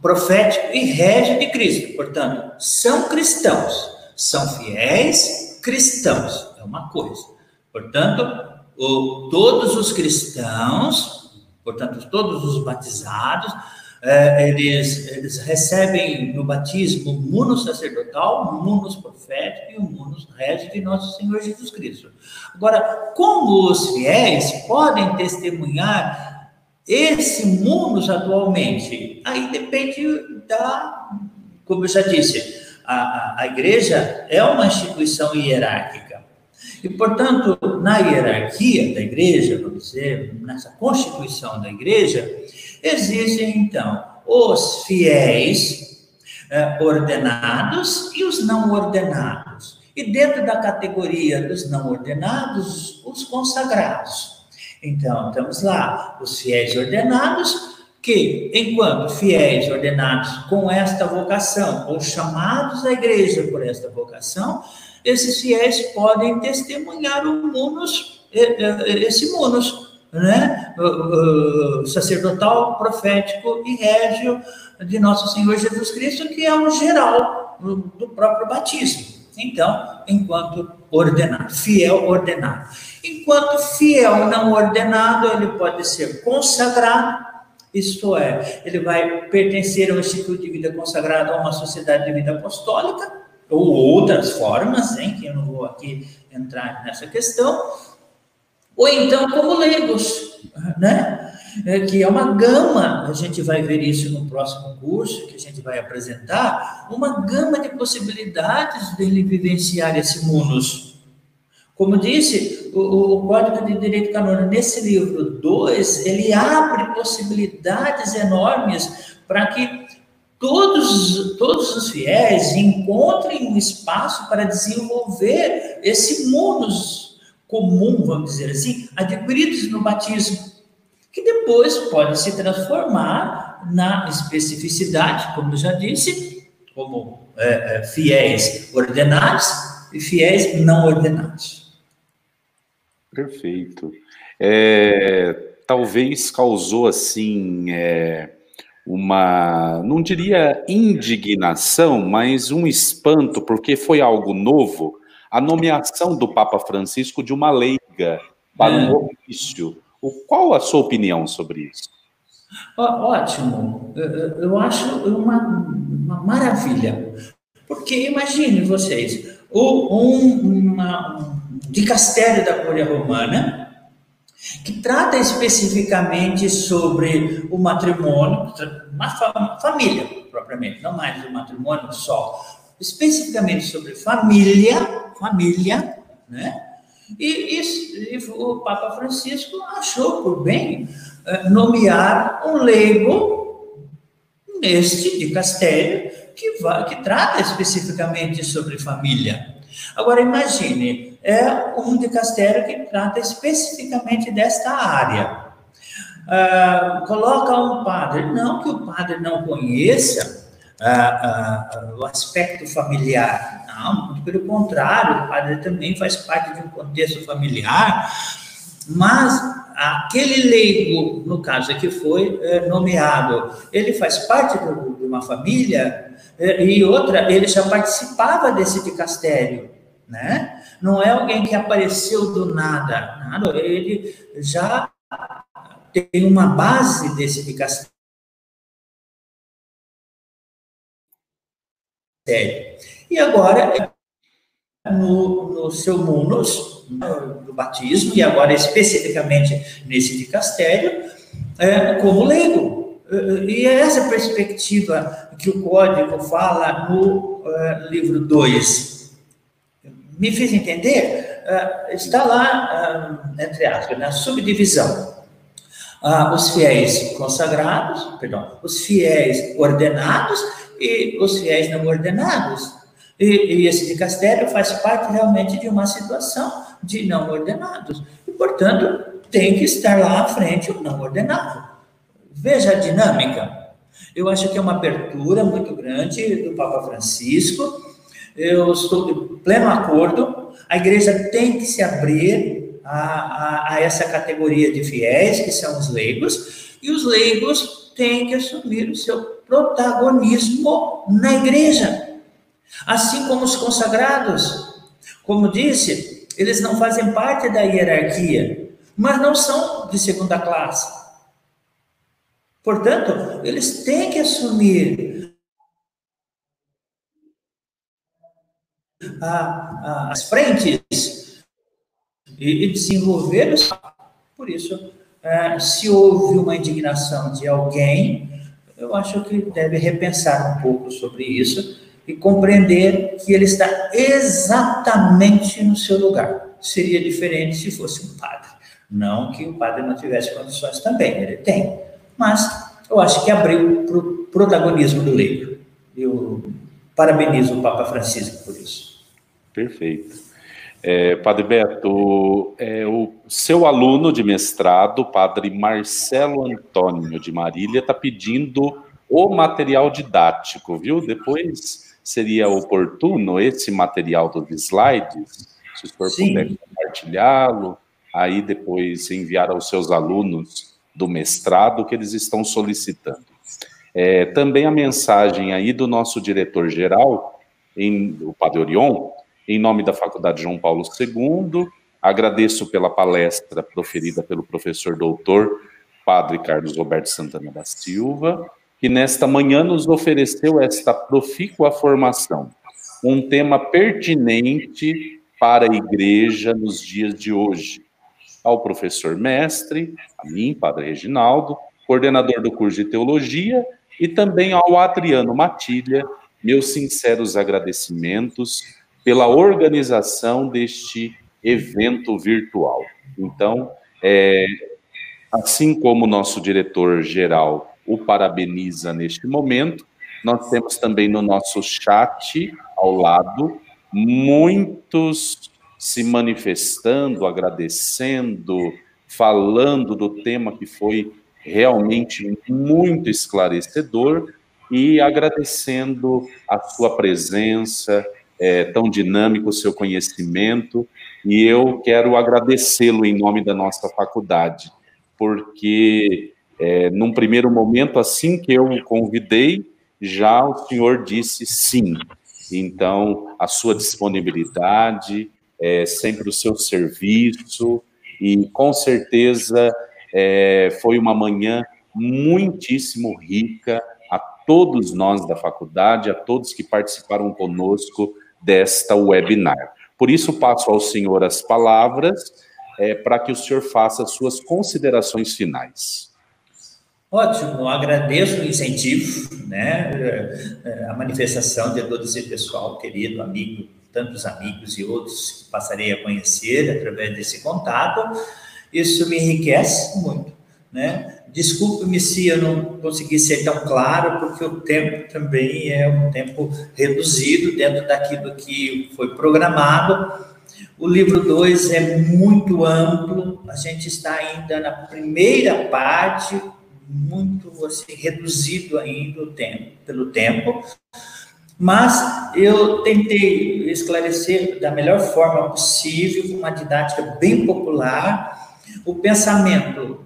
profético e régio de Cristo. Portanto, são cristãos, são fiéis cristãos, é uma coisa. Portanto, o, todos os cristãos, portanto, todos os batizados, é, eles, eles recebem no batismo o muno sacerdotal, o muno profético e o muno régio de nosso Senhor Jesus Cristo. Agora, como os fiéis podem testemunhar esse mundo atualmente? Aí depende da, como eu já disse, a, a, a igreja é uma instituição hierárquica. E, portanto, na hierarquia da igreja, vamos dizer, nessa constituição da igreja, existem, então, os fiéis eh, ordenados e os não ordenados. E dentro da categoria dos não ordenados, os consagrados. Então, temos lá os fiéis ordenados, que, enquanto fiéis ordenados com esta vocação, ou chamados à igreja por esta vocação, esses fiéis podem testemunhar o munus, esse munus, né? O, sacerdotal, profético e régio de nosso Senhor Jesus Cristo, que é um geral do próprio batismo. então, enquanto ordenado, fiel ordenado. Enquanto fiel não ordenado, ele pode ser consagrado, isto é, ele vai pertencer a um instituto de vida consagrado, a uma sociedade de vida apostólica, ou outras formas, hein, que eu não vou aqui entrar nessa questão, ou então como leigos, né? É, que é uma gama, a gente vai ver isso no próximo curso, que a gente vai apresentar, uma gama de possibilidades dele vivenciar esse munus. Como disse, o, o Código de Direito Canônico, nesse livro 2, ele abre possibilidades enormes para que todos, todos os fiéis encontrem um espaço para desenvolver esse munus comum, vamos dizer assim, adquiridos no batismo que depois pode se transformar na especificidade, como eu já disse, como é, é, fiéis ordenados e fiéis não ordenados. Perfeito. É, talvez causou assim é, uma, não diria indignação, mas um espanto, porque foi algo novo, a nomeação do Papa Francisco de uma leiga para um é. ofício qual a sua opinião sobre isso? Ótimo, eu acho uma, uma maravilha, porque imagine vocês, um, uma, um dicastério da Cúria Romana, que trata especificamente sobre o matrimônio, uma família propriamente, não mais o matrimônio só, especificamente sobre família, família, né? E, e, e, o Papa Francisco achou por bem uh, nomear um leigo neste de Castério que, vai, que trata especificamente sobre família. Agora imagine, é um de Castério que trata especificamente desta área. Uh, coloca um padre, não que o padre não conheça uh, uh, o aspecto familiar, não, pelo contrário, o padre também faz parte de um contexto familiar, mas aquele leigo, no caso que foi é, nomeado, ele faz parte do, de uma família, é, e outra, ele já participava desse dicastério, né? Não é alguém que apareceu do nada, nada, ele já tem uma base desse dicastério. E agora, no, no seu munus, do batismo, e agora especificamente nesse dicastério, é, como leigo. E é essa perspectiva que o código fala no uh, livro 2. Me fiz entender? Uh, está lá, uh, entre aspas, na subdivisão. os fiéis consagrados, perdão, os fiéis ordenados e os fiéis não ordenados. E, e esse dicastério faz parte realmente de uma situação de não ordenados. E, portanto, tem que estar lá à frente o não ordenado. Veja a dinâmica. Eu acho que é uma abertura muito grande do Papa Francisco. Eu estou de pleno acordo. A igreja tem que se abrir a, a, a essa categoria de fiéis, que são os leigos, e os leigos têm que assumir o seu protagonismo na igreja. Assim como os consagrados, como disse, eles não fazem parte da hierarquia, mas não são de segunda classe. Portanto, eles têm que assumir a, a, as frentes e, e desenvolver. Por isso, é, se houve uma indignação de alguém, eu acho que deve repensar um pouco sobre isso e compreender que ele está exatamente no seu lugar. Seria diferente se fosse um padre. Não que o padre não tivesse condições também, ele tem. Mas eu acho que abriu para o protagonismo do leigo. Eu parabenizo o Papa Francisco por isso. Perfeito. É, padre Beto, é, o seu aluno de mestrado, Padre Marcelo Antônio de Marília, está pedindo o material didático, viu? Depois seria oportuno esse material dos slides, se o senhor Sim. puder compartilhá-lo, aí depois enviar aos seus alunos do mestrado que eles estão solicitando. É, também a mensagem aí do nosso diretor-geral, o Padre Orion, em nome da Faculdade João Paulo II, agradeço pela palestra proferida pelo professor doutor Padre Carlos Roberto Santana da Silva, que nesta manhã nos ofereceu esta profícua formação, um tema pertinente para a igreja nos dias de hoje. Ao professor mestre, a mim, Padre Reginaldo, coordenador do curso de teologia, e também ao Adriano Matilha, meus sinceros agradecimentos pela organização deste evento virtual. Então, é, assim como o nosso diretor-geral o parabeniza neste momento, nós temos também no nosso chat ao lado muitos se manifestando, agradecendo, falando do tema que foi realmente muito esclarecedor e agradecendo a sua presença, é, tão dinâmico o seu conhecimento, e eu quero agradecê-lo em nome da nossa faculdade, porque é, num primeiro momento, assim que eu o convidei, já o senhor disse sim. Então, a sua disponibilidade, é, sempre o seu serviço, e com certeza é, foi uma manhã muitíssimo rica a todos nós da faculdade, a todos que participaram conosco desta webinar. Por isso, passo ao senhor as palavras é, para que o senhor faça as suas considerações finais. Ótimo, agradeço o incentivo, né, a manifestação de todo esse pessoal querido, amigo, tantos amigos e outros que passarei a conhecer através desse contato. Isso me enriquece muito, né? Desculpe-me se eu não consegui ser tão claro, porque o tempo também é um tempo reduzido dentro daquilo que foi programado. O livro 2 é muito amplo, a gente está ainda na primeira parte, muito assim, reduzido ainda tempo, pelo tempo, mas eu tentei esclarecer da melhor forma possível, com uma didática bem popular, o pensamento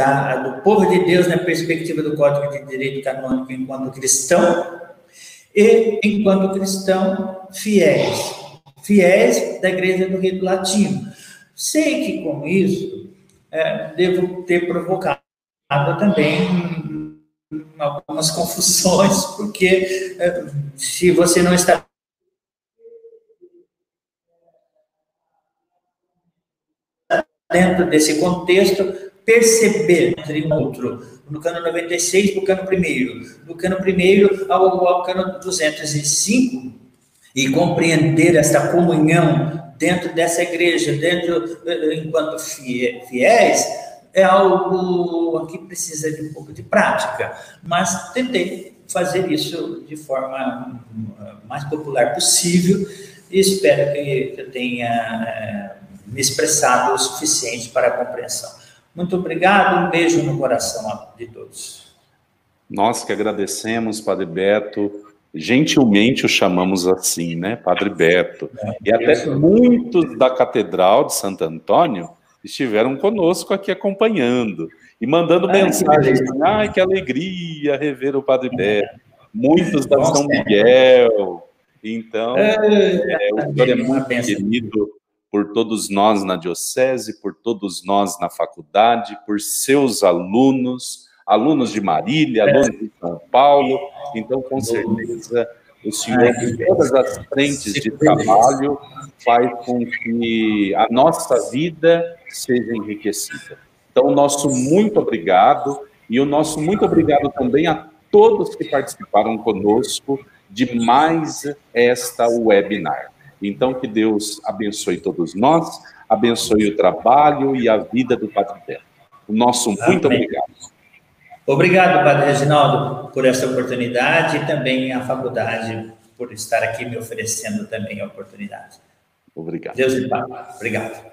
da, do povo de Deus na perspectiva do Código de Direito Canônico enquanto cristão e enquanto cristão fiéis, fiéis da Igreja do Rito Latino. Sei que com isso é, devo ter provocado também algumas confusões, porque é, se você não está dentro desse contexto, perceber entre um outro, no cano 96 para o cano primeiro, do cano primeiro ao, ao cano 205, e compreender esta comunhão dentro dessa igreja, dentro eh, enquanto fiéis, é algo que precisa de um pouco de prática, mas tentei fazer isso de forma mais popular possível e espero que eu tenha me expressado o suficiente para a compreensão. Muito obrigado, um beijo no coração de todos. Nós que agradecemos, Padre Beto, gentilmente o chamamos assim, né, Padre Beto, é, e até muitos da Catedral de Santo Antônio estiveram conosco aqui acompanhando e mandando ah, mensagens. Ai, que alegria rever o Padre Beto. Muitos da São Miguel. Então, é, é, o senhor é muito querido por todos nós na Diocese, por todos nós na faculdade, por seus alunos, alunos de Marília, alunos de São Paulo. Então, com certeza, o senhor, em todas as frentes de trabalho, faz com que a nossa vida seja enriquecida. Então, o nosso muito obrigado e o nosso muito obrigado também a todos que participaram conosco de mais esta webinar. Então, que Deus abençoe todos nós, abençoe o trabalho e a vida do Padre Beto. O nosso muito Amém. obrigado. Obrigado, Padre Reginaldo, por essa oportunidade e também a faculdade por estar aqui me oferecendo também a oportunidade. Obrigado. Deus lhe pague. Obrigado.